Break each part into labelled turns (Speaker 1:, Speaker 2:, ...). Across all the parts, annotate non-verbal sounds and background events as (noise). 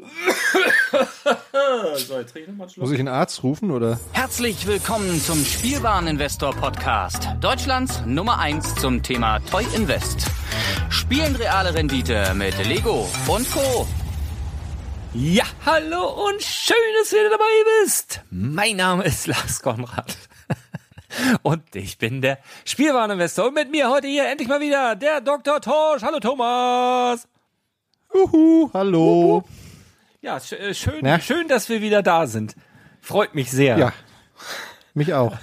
Speaker 1: (coughs)
Speaker 2: so, jetzt ich nochmal Muss ich einen Arzt rufen oder?
Speaker 3: Herzlich willkommen zum Spielwareninvestor Podcast. Deutschlands Nummer 1 zum Thema Toy Invest. Spielen reale Rendite mit Lego und Co.
Speaker 1: Ja, hallo und schön, dass du dabei bist. Mein Name ist Lars Konrad. (laughs) Und ich bin der Spielwareninvestor. Und mit mir heute hier endlich mal wieder der Dr. Torsch. Hallo Thomas.
Speaker 2: Uhu, hallo. Uhu.
Speaker 1: Ja, sch äh, schön, ja. schön, dass wir wieder da sind. Freut mich sehr.
Speaker 2: Ja, mich auch.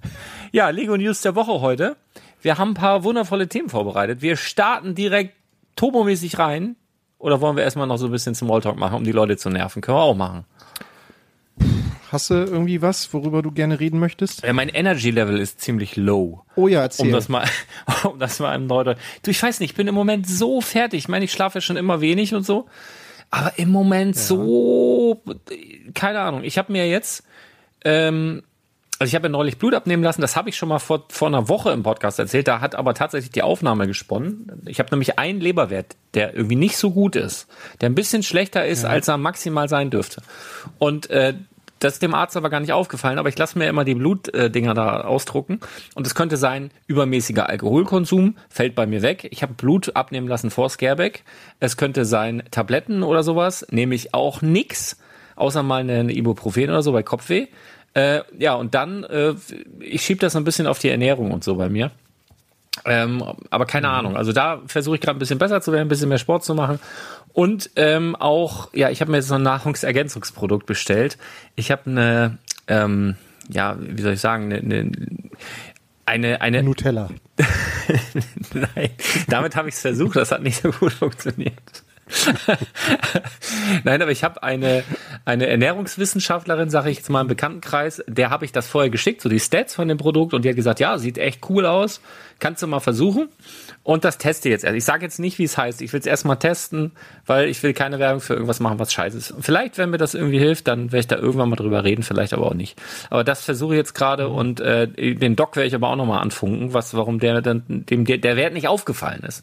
Speaker 2: (laughs)
Speaker 1: ja, Lego News der Woche heute. Wir haben ein paar wundervolle Themen vorbereitet. Wir starten direkt turbomäßig rein. Oder wollen wir erstmal noch so ein bisschen Smalltalk machen, um die Leute zu nerven? Können wir auch machen.
Speaker 2: Hast du irgendwie was, worüber du gerne reden möchtest?
Speaker 1: Ja, mein Energy Level ist ziemlich low.
Speaker 2: Oh ja, erzähl.
Speaker 1: Um das mal, (laughs) um das mal im Deutsch. Du, ich weiß nicht, ich bin im Moment so fertig. Ich meine, ich schlafe schon immer wenig und so. Aber im Moment ja. so, keine Ahnung. Ich habe mir jetzt, ähm, also ich habe ja neulich Blut abnehmen lassen, das habe ich schon mal vor, vor einer Woche im Podcast erzählt, da hat aber tatsächlich die Aufnahme gesponnen. Ich habe nämlich einen Leberwert, der irgendwie nicht so gut ist, der ein bisschen schlechter ist, ja. als er maximal sein dürfte. Und äh, das ist dem Arzt aber gar nicht aufgefallen, aber ich lasse mir immer die Blutdinger da ausdrucken. Und es könnte sein, übermäßiger Alkoholkonsum fällt bei mir weg. Ich habe Blut abnehmen lassen vor Scareback. Es könnte sein Tabletten oder sowas, nehme ich auch nix, außer mal eine Ibuprofen oder so bei Kopfweh. Äh, ja, und dann, äh, ich schiebe das ein bisschen auf die Ernährung und so bei mir. Ähm, aber keine Ahnung. Also da versuche ich gerade ein bisschen besser zu werden, ein bisschen mehr Sport zu machen. Und ähm, auch, ja, ich habe mir jetzt so ein Nahrungsergänzungsprodukt bestellt. Ich habe eine, ähm, ja, wie soll ich sagen, eine, eine eine,
Speaker 2: Nutella. (laughs)
Speaker 1: Nein, damit habe ich es versucht, das hat nicht so gut funktioniert. (laughs) Nein, aber ich habe eine, eine Ernährungswissenschaftlerin, sage ich jetzt mal im Bekanntenkreis, der habe ich das vorher geschickt, so die Stats von dem Produkt und die hat gesagt, ja, sieht echt cool aus, kannst du mal versuchen. Und das teste jetzt erst. Ich sage jetzt nicht, wie es heißt. Ich will es erstmal testen, weil ich will keine Werbung für irgendwas machen, was scheiße ist. Vielleicht, wenn mir das irgendwie hilft, dann werde ich da irgendwann mal drüber reden, vielleicht aber auch nicht. Aber das versuche ich jetzt gerade mhm. und äh, den Doc werde ich aber auch nochmal anfunken, was, warum der dann dem der, der Wert nicht aufgefallen ist.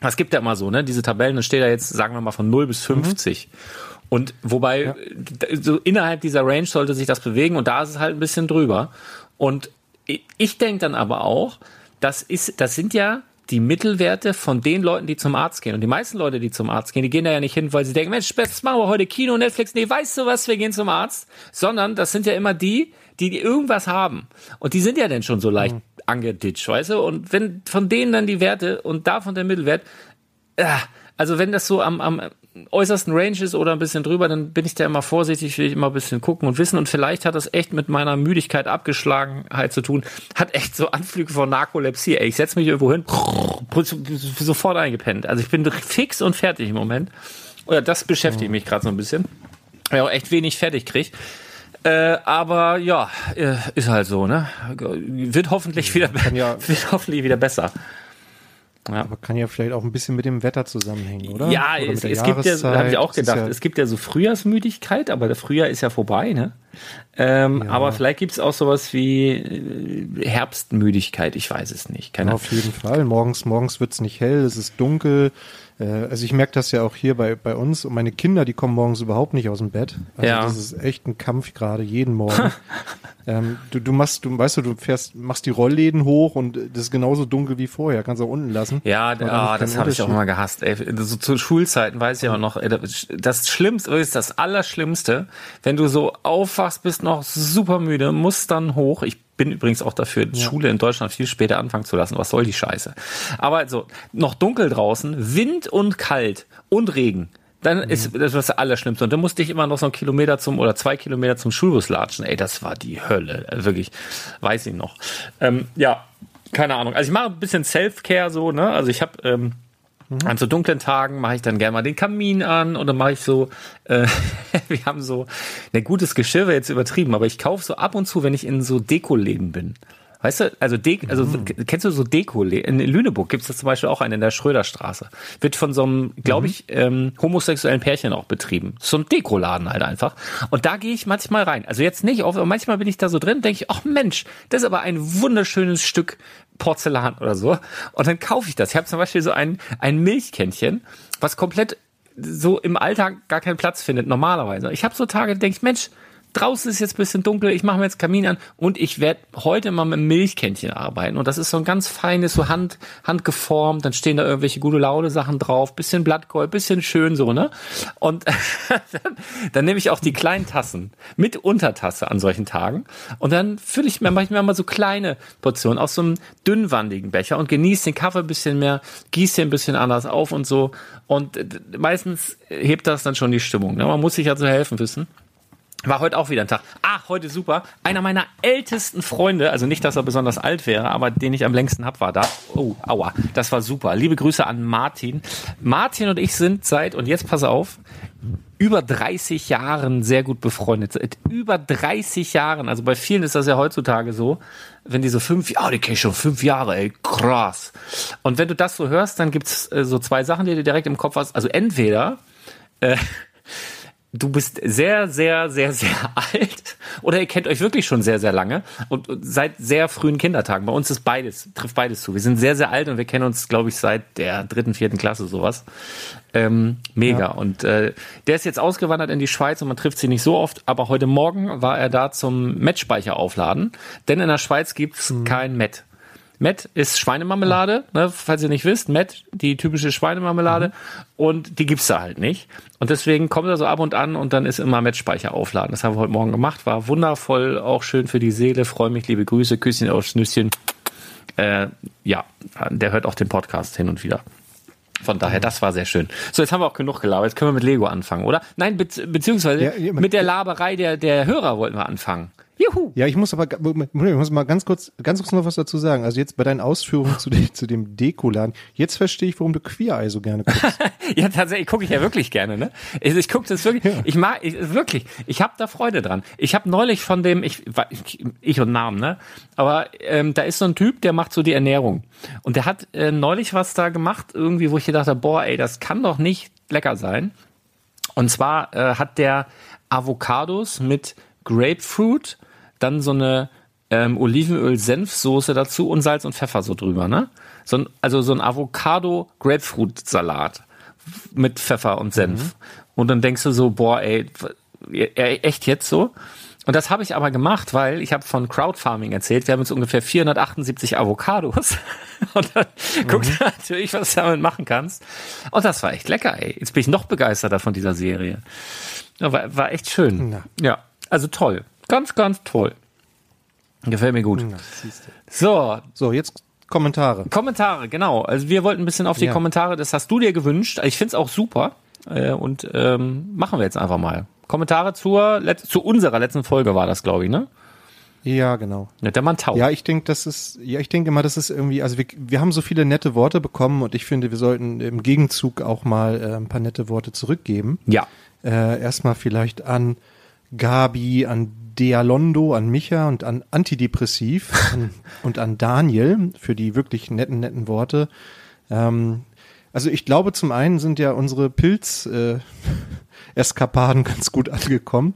Speaker 1: Es gibt ja immer so, ne? Diese Tabellen, da steht da jetzt, sagen wir mal, von 0 bis 50. Mhm. Und wobei, ja. so innerhalb dieser Range sollte sich das bewegen und da ist es halt ein bisschen drüber. Und ich denke dann aber auch, das ist, das sind ja die Mittelwerte von den Leuten, die zum Arzt gehen. Und die meisten Leute, die zum Arzt gehen, die gehen da ja nicht hin, weil sie denken, Mensch, jetzt machen wir heute Kino, Netflix. Nee, weißt du was, wir gehen zum Arzt. Sondern das sind ja immer die, die irgendwas haben. Und die sind ja dann schon so leicht mhm. angeditscht, weißt du? Und wenn von denen dann die Werte und davon der Mittelwert, äh, also wenn das so am, am äußersten Range ist oder ein bisschen drüber, dann bin ich da immer vorsichtig, will ich immer ein bisschen gucken und wissen. Und vielleicht hat das echt mit meiner Müdigkeit, Abgeschlagenheit zu tun. Hat echt so Anflüge von Narkolepsie. Ey, ich setze mich irgendwo hin, sofort eingepennt. Also ich bin fix und fertig im Moment. Oder das beschäftigt mich gerade so ein bisschen. Weil ich auch echt wenig fertig kriege. Äh, aber ja, äh, ist halt so, ne? Wird hoffentlich wieder, ja, (laughs) wird hoffentlich wieder besser.
Speaker 2: Ja. Aber kann ja vielleicht auch ein bisschen mit dem Wetter zusammenhängen, oder?
Speaker 1: Ja,
Speaker 2: oder
Speaker 1: es, es gibt ja, habe ich auch gedacht, ja es gibt ja so Frühjahrsmüdigkeit, aber der Frühjahr ist ja vorbei, ne? Ähm, ja. Aber vielleicht gibt es auch sowas wie äh, Herbstmüdigkeit, ich weiß es nicht.
Speaker 2: Keine auf jeden Fall. Morgens, morgens wird's nicht hell, es ist dunkel, also ich merke das ja auch hier bei, bei uns und meine Kinder, die kommen morgens überhaupt nicht aus dem Bett. Also ja. das ist echt ein Kampf gerade, jeden Morgen. (laughs) ähm, du, du machst, du weißt du, du fährst, machst die Rollläden hoch und das ist genauso dunkel wie vorher, kannst auch unten lassen.
Speaker 1: Ja, ah, das habe ich auch immer gehasst. Ey. So zu Schulzeiten weiß ich auch noch, ey, das Schlimmste ist das Allerschlimmste, wenn du so aufwachst, bist noch super müde, musst dann hoch. Ich bin übrigens auch dafür, ja. Schule in Deutschland viel später anfangen zu lassen. Was soll die Scheiße? Aber also, noch dunkel draußen, Wind und kalt und Regen. Dann mhm. ist das das Allerschlimmste. Und dann musste ich immer noch so einen Kilometer zum oder zwei Kilometer zum Schulbus latschen. Ey, das war die Hölle. Also wirklich, weiß ich noch. Ähm, ja, keine Ahnung. Also ich mache ein bisschen Self-Care so, ne? Also ich habe ähm, Mhm. An so dunklen Tagen mache ich dann gerne mal den Kamin an oder mache ich so, äh, (laughs) wir haben so, ein gutes Geschirr wäre jetzt übertrieben, aber ich kaufe so ab und zu, wenn ich in so Dekoläden bin. Weißt du, also, De also mhm. kennst du so Deko? In Lüneburg gibt es das zum Beispiel auch einen in der Schröderstraße. Wird von so einem, glaube mhm. ich, ähm, homosexuellen Pärchen auch betrieben. So ein Dekoladen halt einfach. Und da gehe ich manchmal rein. Also jetzt nicht oft, aber manchmal bin ich da so drin, denke ich, ach Mensch, das ist aber ein wunderschönes Stück Porzellan oder so. Und dann kaufe ich das. Ich habe zum Beispiel so ein, ein Milchkännchen, was komplett so im Alltag gar keinen Platz findet, normalerweise. Ich habe so Tage, denke ich, Mensch, draußen ist jetzt ein bisschen dunkel, ich mache mir jetzt Kamin an und ich werde heute mal mit Milchkännchen arbeiten. Und das ist so ein ganz feines, so hand, handgeformt, dann stehen da irgendwelche gute Laune Sachen drauf, bisschen Blattgold, bisschen schön so, ne? Und (laughs) dann, dann nehme ich auch die kleinen Tassen mit Untertasse an solchen Tagen und dann fülle ich mir, mache ich mir mal so kleine Portionen aus so einem dünnwandigen Becher und genieße den Kaffee ein bisschen mehr, gieße den ein bisschen anders auf und so. Und meistens hebt das dann schon die Stimmung. Ne? Man muss sich also helfen wissen. War heute auch wieder ein Tag. Ah, heute super. Einer meiner ältesten Freunde, also nicht, dass er besonders alt wäre, aber den ich am längsten hab, war da. Oh, aua, das war super. Liebe Grüße an Martin. Martin und ich sind seit, und jetzt pass auf, über 30 Jahren sehr gut befreundet. Seit über 30 Jahren, also bei vielen ist das ja heutzutage so, wenn die so fünf, ja, die kenne ich schon fünf Jahre, ey, krass. Und wenn du das so hörst, dann gibt's äh, so zwei Sachen, die du direkt im Kopf hast. Also entweder äh, du bist sehr, sehr, sehr, sehr (laughs) alt oder ihr kennt euch wirklich schon sehr, sehr lange und, seit sehr frühen Kindertagen. Bei uns ist beides, trifft beides zu. Wir sind sehr, sehr alt und wir kennen uns, glaube ich, seit der dritten, vierten Klasse sowas. Ähm, mega. Ja. Und äh, der ist jetzt ausgewandert in die Schweiz und man trifft sie nicht so oft, aber heute Morgen war er da zum Met-Speicher aufladen, denn in der Schweiz gibt's mhm. kein Met. Met ist Schweinemarmelade, ne, falls ihr nicht wisst. Met, die typische Schweinemarmelade. Mhm. Und die gibt's da halt nicht. Und deswegen kommt er so ab und an und dann ist immer Met-Speicher aufladen. Das haben wir heute Morgen gemacht. War wundervoll, auch schön für die Seele. Freue mich, liebe Grüße, Küsschen aufs Nüsschen. äh, ja, der hört auch den Podcast hin und wieder. Von daher, das war sehr schön. So, jetzt haben wir auch genug gelabert. Jetzt können wir mit Lego anfangen, oder? Nein, be beziehungsweise ja, mit der Laberei der, der Hörer wollten wir anfangen.
Speaker 2: Juhu. Ja, ich muss aber ich muss mal ganz kurz, ganz kurz noch was dazu sagen. Also jetzt bei deinen Ausführungen zu dem, zu dem Dekoladen, jetzt verstehe ich, warum du Queer Eye so gerne guckst. (laughs)
Speaker 1: ja, tatsächlich gucke ich ja wirklich gerne, ne? Ich, ich gucke das wirklich, ja. ich mag, ich, wirklich, ich habe da Freude dran. Ich habe neulich von dem, ich, ich, ich und Namen, ne? Aber ähm, da ist so ein Typ, der macht so die Ernährung. Und der hat äh, neulich was da gemacht, irgendwie, wo ich gedacht habe, boah, ey, das kann doch nicht lecker sein. Und zwar äh, hat der Avocados mit Grapefruit, dann so eine ähm, Olivenöl-Senfsoße dazu und Salz und Pfeffer so drüber, ne? So ein, also so ein Avocado-Grapefruit-Salat mit Pfeffer und Senf. Mhm. Und dann denkst du so, boah, ey, echt jetzt so? Und das habe ich aber gemacht, weil ich habe von Crowdfarming erzählt. Wir haben jetzt ungefähr 478 Avocados. (laughs) Und dann mhm. guckst du natürlich, was du damit machen kannst. Und das war echt lecker, ey. Jetzt bin ich noch begeisterter von dieser Serie. War, war echt schön. Ja. ja, also toll. Ganz, ganz toll. Gefällt mir gut. so.
Speaker 2: So, jetzt Kommentare.
Speaker 1: Kommentare, genau. Also wir wollten ein bisschen auf die ja. Kommentare, das hast du dir gewünscht. Ich find's auch super. Äh, und ähm, machen wir jetzt einfach mal. Kommentare zur, zu unserer letzten Folge war das, glaube ich, ne?
Speaker 2: Ja, genau.
Speaker 1: Ja, der Mann taub.
Speaker 2: Ja, ich denke, das ist, ja, ich denke immer, das ist irgendwie, also wir, wir haben so viele nette Worte bekommen und ich finde, wir sollten im Gegenzug auch mal äh, ein paar nette Worte zurückgeben.
Speaker 1: Ja.
Speaker 2: Äh, erstmal vielleicht an Gabi, an Dealondo, an Micha und an Antidepressiv (laughs) an, und an Daniel für die wirklich netten, netten Worte. Ähm, also ich glaube, zum einen sind ja unsere Pilz-Eskapaden äh, (laughs) ganz gut angekommen.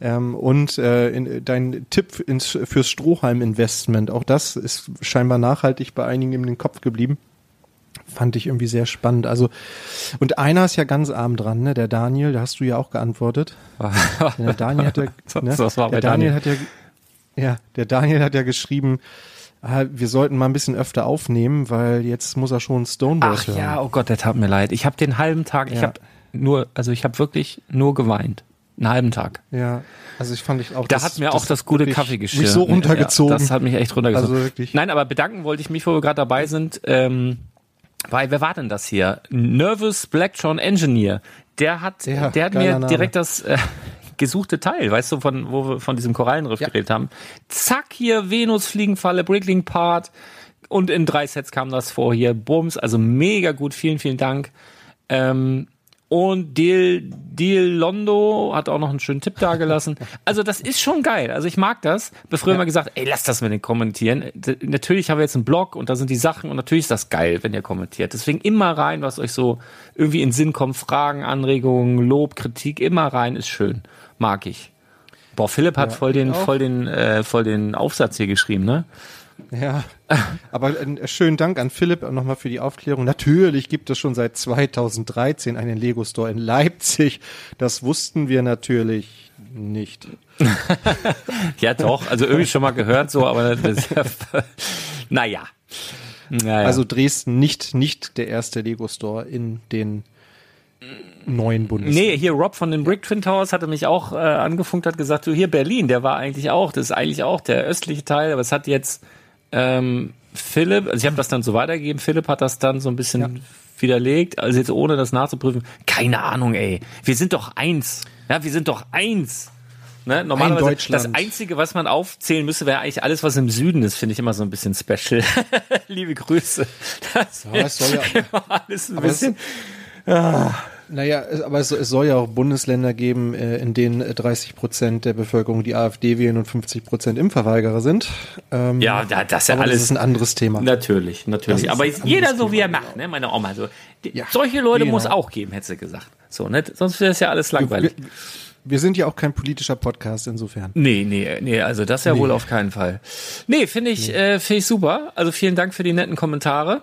Speaker 2: Ähm, und äh, in, dein Tipp ins, fürs Strohhalm-Investment, auch das ist scheinbar nachhaltig bei einigen in den Kopf geblieben. Fand ich irgendwie sehr spannend. Also, und einer ist ja ganz arm dran, ne? Der Daniel, da hast du ja auch geantwortet. (laughs) der Daniel hat ja, ne?
Speaker 1: das war
Speaker 2: der
Speaker 1: Daniel,
Speaker 2: Daniel hat ja, ja, der Daniel hat ja geschrieben, ah, wir sollten mal ein bisschen öfter aufnehmen, weil jetzt muss er schon Stonewall
Speaker 1: Ach hören. ja, oh Gott, der tat mir leid. Ich habe den halben Tag, ja. ich habe nur, also ich habe wirklich nur geweint. Einen halben Tag.
Speaker 2: Ja, also ich fand ich auch.
Speaker 1: Da das, hat mir auch das gute Kaffeegeschirr.
Speaker 2: Mich so runtergezogen.
Speaker 1: Ja, das hat mich echt runtergezogen. Also wirklich. Nein, aber bedanken wollte ich mich, wo wir gerade dabei sind. Ähm, weil, wer war denn das hier? Nervous Blacktron Engineer. Der hat, ja, der hat mir Name. direkt das äh, (laughs) gesuchte Teil, weißt du, von wo wir von diesem Korallenriff ja. geredet haben. Zack, hier Venus Fliegenfalle, Brickling Part. Und in drei Sets kam das vor hier. Bums, also mega gut. Vielen, vielen Dank. Ähm, und Deal, Deal Londo hat auch noch einen schönen Tipp dagelassen. (laughs) Also das ist schon geil. Also ich mag das. Be früher ja. immer gesagt, ey, lass das mit den kommentieren. Natürlich haben wir jetzt einen Blog und da sind die Sachen und natürlich ist das geil, wenn ihr kommentiert. Deswegen immer rein, was euch so irgendwie in Sinn kommt. Fragen, Anregungen, Lob, Kritik, immer rein ist schön. Mag ich. Boah, Philipp hat ja, voll den, voll den, äh, voll den Aufsatz hier geschrieben, ne?
Speaker 2: Ja, aber äh, schönen Dank an Philipp nochmal für die Aufklärung. Natürlich gibt es schon seit 2013 einen Lego Store in Leipzig. Das wussten wir natürlich nicht.
Speaker 1: ja, doch, also irgendwie schon mal gehört so, aber das, (laughs) naja.
Speaker 2: naja. Also Dresden nicht, nicht der erste Lego Store in den neuen Bundesländern.
Speaker 1: Nee, hier Rob von den Brick Twin Towers hatte mich auch äh, angefunkt, hat gesagt, du hier Berlin, der war eigentlich auch, das ist eigentlich auch der östliche Teil, aber es hat jetzt ähm, Philipp, also ich habe das dann so weitergegeben, Philipp hat das dann so ein bisschen ja. widerlegt, also jetzt ohne das nachzuprüfen. Keine Ahnung, ey. Wir sind doch eins. Ja, wir sind doch eins. Ne? Normalerweise das Einzige, was man aufzählen müsste, wäre eigentlich alles, was im Süden ist, finde ich immer so ein bisschen special. (laughs) Liebe Grüße. Das ja,
Speaker 2: es soll ja (laughs) alles ein bisschen. Ah. Naja, aber es, es, soll ja auch Bundesländer geben, äh, in denen 30 Prozent der Bevölkerung die AfD wählen und 50 Prozent Impfverweigerer sind.
Speaker 1: Ähm, ja, das ist ja alles. Das
Speaker 2: ist ein anderes Thema.
Speaker 1: Natürlich, natürlich. Aber jeder so, wie er macht, ne? Meine Oma. So. Ja, solche Leute genau. muss auch geben, hätte sie gesagt. So, ne? Sonst wäre es ja alles langweilig.
Speaker 2: Wir, wir sind ja auch kein politischer Podcast insofern.
Speaker 1: Nee, nee, nee, also das ja nee. wohl auf keinen Fall. Nee, finde ich, nee. äh, finde ich super. Also vielen Dank für die netten Kommentare.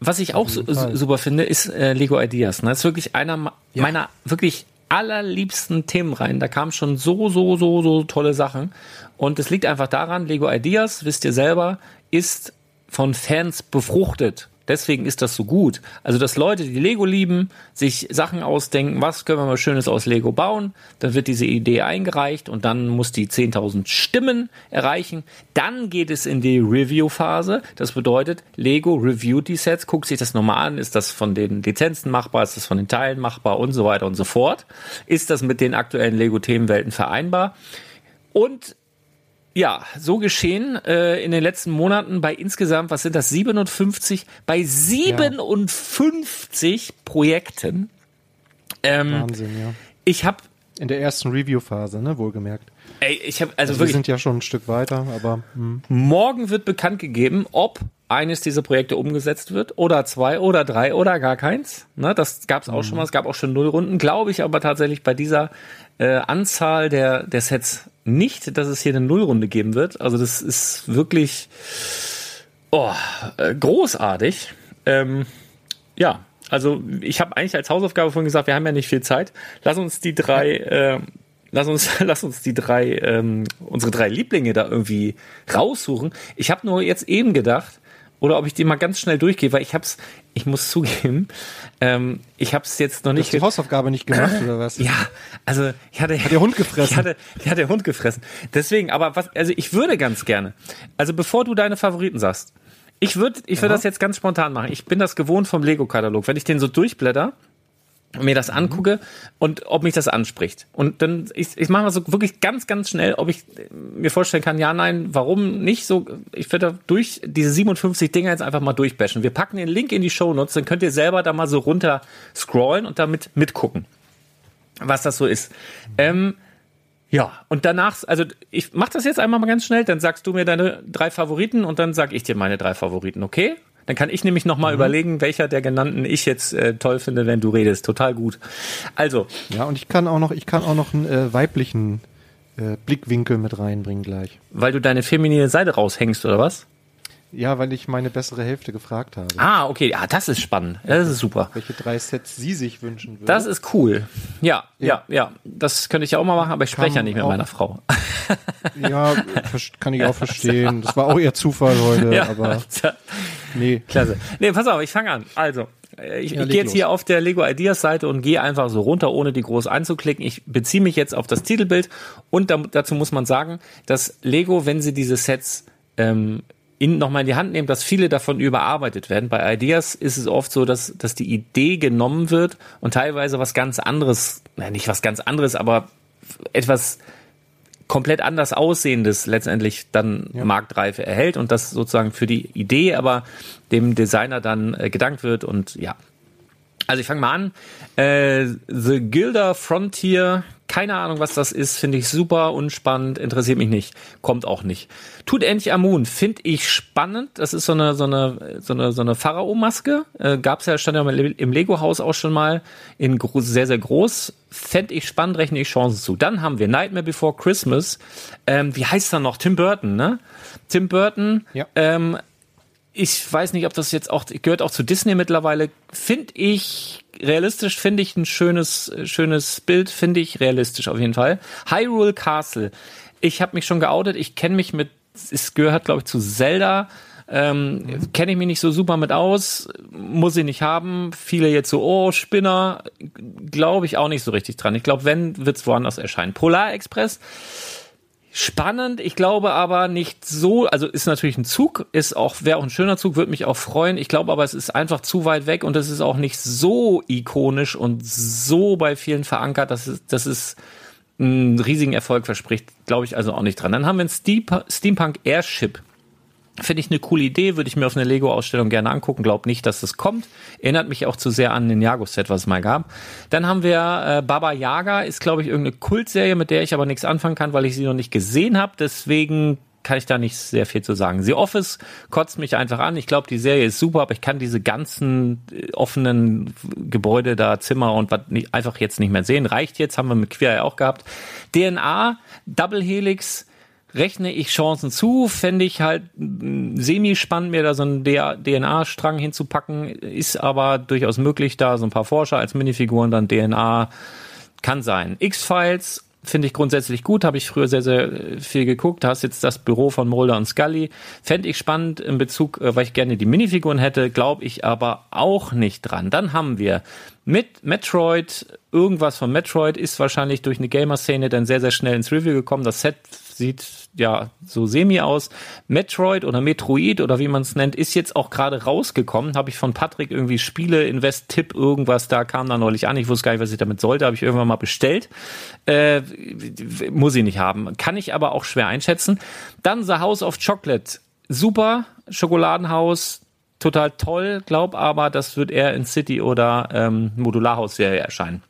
Speaker 1: Was ich auch super finde, ist äh, Lego Ideas. Ne? Das ist wirklich einer ja. meiner wirklich allerliebsten Themen rein. Da kamen schon so, so, so, so tolle Sachen. Und es liegt einfach daran, Lego Ideas, wisst ihr selber, ist von Fans befruchtet. Deswegen ist das so gut. Also, dass Leute, die Lego lieben, sich Sachen ausdenken, was können wir mal Schönes aus Lego bauen, dann wird diese Idee eingereicht und dann muss die 10.000 Stimmen erreichen. Dann geht es in die Review-Phase. Das bedeutet, Lego reviewt die Sets, guckt sich das nochmal an, ist das von den Lizenzen machbar, ist das von den Teilen machbar und so weiter und so fort. Ist das mit den aktuellen Lego-Themenwelten vereinbar? Und ja, so geschehen äh, in den letzten Monaten bei insgesamt, was sind das, 57, bei 57 ja. Projekten.
Speaker 2: Ähm, Wahnsinn, ja.
Speaker 1: Ich habe
Speaker 2: in der ersten Review-Phase, ne, wohlgemerkt.
Speaker 1: Ey, ich habe also,
Speaker 2: also
Speaker 1: wirklich.
Speaker 2: Wir sind ja schon ein Stück weiter, aber.
Speaker 1: Hm. Morgen wird bekannt gegeben, ob eines dieser Projekte umgesetzt wird oder zwei oder drei oder gar keins. Ne, das gab es auch mhm. schon mal. Es gab auch schon null Runden, glaube ich, aber tatsächlich bei dieser äh, Anzahl der, der Sets nicht, dass es hier eine Nullrunde geben wird. Also das ist wirklich oh, äh, großartig. Ähm, ja, also ich habe eigentlich als Hausaufgabe vorhin gesagt, wir haben ja nicht viel Zeit. Lass uns die drei, (laughs) äh, lass uns, (laughs) lass uns die drei, ähm, unsere drei Lieblinge da irgendwie raussuchen. Ich habe nur jetzt eben gedacht, oder ob ich die mal ganz schnell durchgehe, weil ich hab's, ich muss zugeben, ähm, ich hab's jetzt noch nicht.
Speaker 2: Hast die Hausaufgabe nicht gemacht oder was?
Speaker 1: Ja, also ich hatte.
Speaker 2: Hat der Hund gefressen?
Speaker 1: Ich hatte, ich hatte der Hund gefressen. Deswegen, aber was, also ich würde ganz gerne. Also bevor du deine Favoriten sagst, ich würde, ich würde das jetzt ganz spontan machen. Ich bin das gewohnt vom Lego-Katalog. Wenn ich den so durchblätter, mir das angucke und ob mich das anspricht. Und dann, ich, ich mache mal so wirklich ganz, ganz schnell, ob ich mir vorstellen kann, ja, nein, warum nicht so, ich werde durch diese 57 Dinger jetzt einfach mal durchbashen. Wir packen den Link in die Show Notes, dann könnt ihr selber da mal so runter scrollen und damit mitgucken, was das so ist. Ähm, ja, und danach, also ich mach das jetzt einmal mal ganz schnell, dann sagst du mir deine drei Favoriten und dann sag ich dir meine drei Favoriten, okay? Dann kann ich nämlich nochmal mhm. überlegen, welcher der genannten ich jetzt äh, toll finde, wenn du redest. Total gut. Also.
Speaker 2: Ja, und ich kann auch noch, ich kann auch noch einen äh, weiblichen äh, Blickwinkel mit reinbringen gleich.
Speaker 1: Weil du deine feminine Seite raushängst, oder was?
Speaker 2: Ja, weil ich meine bessere Hälfte gefragt habe.
Speaker 1: Ah, okay. Ah, das ist spannend. Das ist super.
Speaker 2: Welche drei Sets sie sich wünschen würde.
Speaker 1: Das ist cool. Ja, ja, ja. ja. Das könnte ich auch mal machen, aber ich spreche ja nicht mit meiner Frau.
Speaker 2: Ja, kann ich auch (laughs) verstehen. Das war auch eher Zufall heute, ja, aber. (laughs)
Speaker 1: Nee. Klasse. Nee, pass auf, ich fange an. Also, äh, ich, ja, ich gehe jetzt los. hier auf der Lego Ideas Seite und gehe einfach so runter, ohne die groß anzuklicken. Ich beziehe mich jetzt auf das Titelbild und da, dazu muss man sagen, dass Lego, wenn sie diese Sets ähm, in, nochmal in die Hand nehmen, dass viele davon überarbeitet werden. Bei Ideas ist es oft so, dass, dass die Idee genommen wird und teilweise was ganz anderes, naja, nicht was ganz anderes, aber etwas komplett anders aussehendes letztendlich dann ja. Marktreife erhält und das sozusagen für die Idee aber dem Designer dann äh, gedankt wird und ja. Also ich fange mal an. Äh, The Gilder Frontier keine Ahnung, was das ist. Finde ich super unspannend. Interessiert mich nicht. Kommt auch nicht. Tut endlich Amun. Finde ich spannend. Das ist so eine, so eine, so eine, so eine Pharao-Maske. Äh, gab's ja, stand ja im Lego-Haus auch schon mal in sehr, sehr groß. Fände ich spannend, rechne ich Chancen zu. Dann haben wir Nightmare Before Christmas. Ähm, wie heißt er noch? Tim Burton, ne? Tim Burton. Ja. Ähm, ich weiß nicht, ob das jetzt auch gehört auch zu Disney mittlerweile. Finde ich realistisch finde ich ein schönes, schönes Bild, finde ich realistisch auf jeden Fall. Hyrule Castle. Ich habe mich schon geoutet, ich kenne mich mit, es gehört glaube ich zu Zelda. Ähm, mhm. Kenne ich mich nicht so super mit aus, muss ich nicht haben. Viele jetzt so, oh, Spinner, glaube ich auch nicht so richtig dran. Ich glaube, wenn, wird's woanders erscheinen. Polar Express Spannend, ich glaube aber nicht so, also ist natürlich ein Zug, ist auch, wäre auch ein schöner Zug, würde mich auch freuen. Ich glaube aber, es ist einfach zu weit weg und es ist auch nicht so ikonisch und so bei vielen verankert, dass es, dass es einen riesigen Erfolg verspricht, glaube ich also auch nicht dran. Dann haben wir ein Steampunk Airship. Finde ich eine coole Idee, würde ich mir auf eine Lego-Ausstellung gerne angucken. Glaub nicht, dass das kommt. Erinnert mich auch zu sehr an den Jago-Set, was es mal gab. Dann haben wir äh, Baba Yaga, ist glaube ich irgendeine Kultserie, mit der ich aber nichts anfangen kann, weil ich sie noch nicht gesehen habe. Deswegen kann ich da nicht sehr viel zu sagen. The Office kotzt mich einfach an. Ich glaube, die Serie ist super, aber ich kann diese ganzen äh, offenen Gebäude da, Zimmer und was einfach jetzt nicht mehr sehen. Reicht jetzt, haben wir mit Queer auch gehabt. DNA, Double Helix, rechne ich Chancen zu, fände ich halt semi-spannend, mir da so einen DNA-Strang hinzupacken, ist aber durchaus möglich, da so ein paar Forscher als Minifiguren dann DNA kann sein. X-Files finde ich grundsätzlich gut, habe ich früher sehr, sehr viel geguckt. Da hast jetzt das Büro von Mulder und Scully. Fände ich spannend in Bezug, äh, weil ich gerne die Minifiguren hätte, glaube ich aber auch nicht dran. Dann haben wir mit Metroid, irgendwas von Metroid ist wahrscheinlich durch eine Gamer-Szene dann sehr, sehr schnell ins Review gekommen. Das Set sieht ja so semi aus. Metroid oder Metroid oder wie man es nennt, ist jetzt auch gerade rausgekommen. Habe ich von Patrick irgendwie Spiele, Invest, Tipp, irgendwas, da kam da neulich an. Ich wusste gar nicht, was ich damit sollte. Habe ich irgendwann mal bestellt. Äh, muss ich nicht haben. Kann ich aber auch schwer einschätzen. Dann The House of Chocolate. Super. Schokoladenhaus, total toll, glaub aber, das wird eher in City oder ähm, Modularhaus-Serie erscheinen.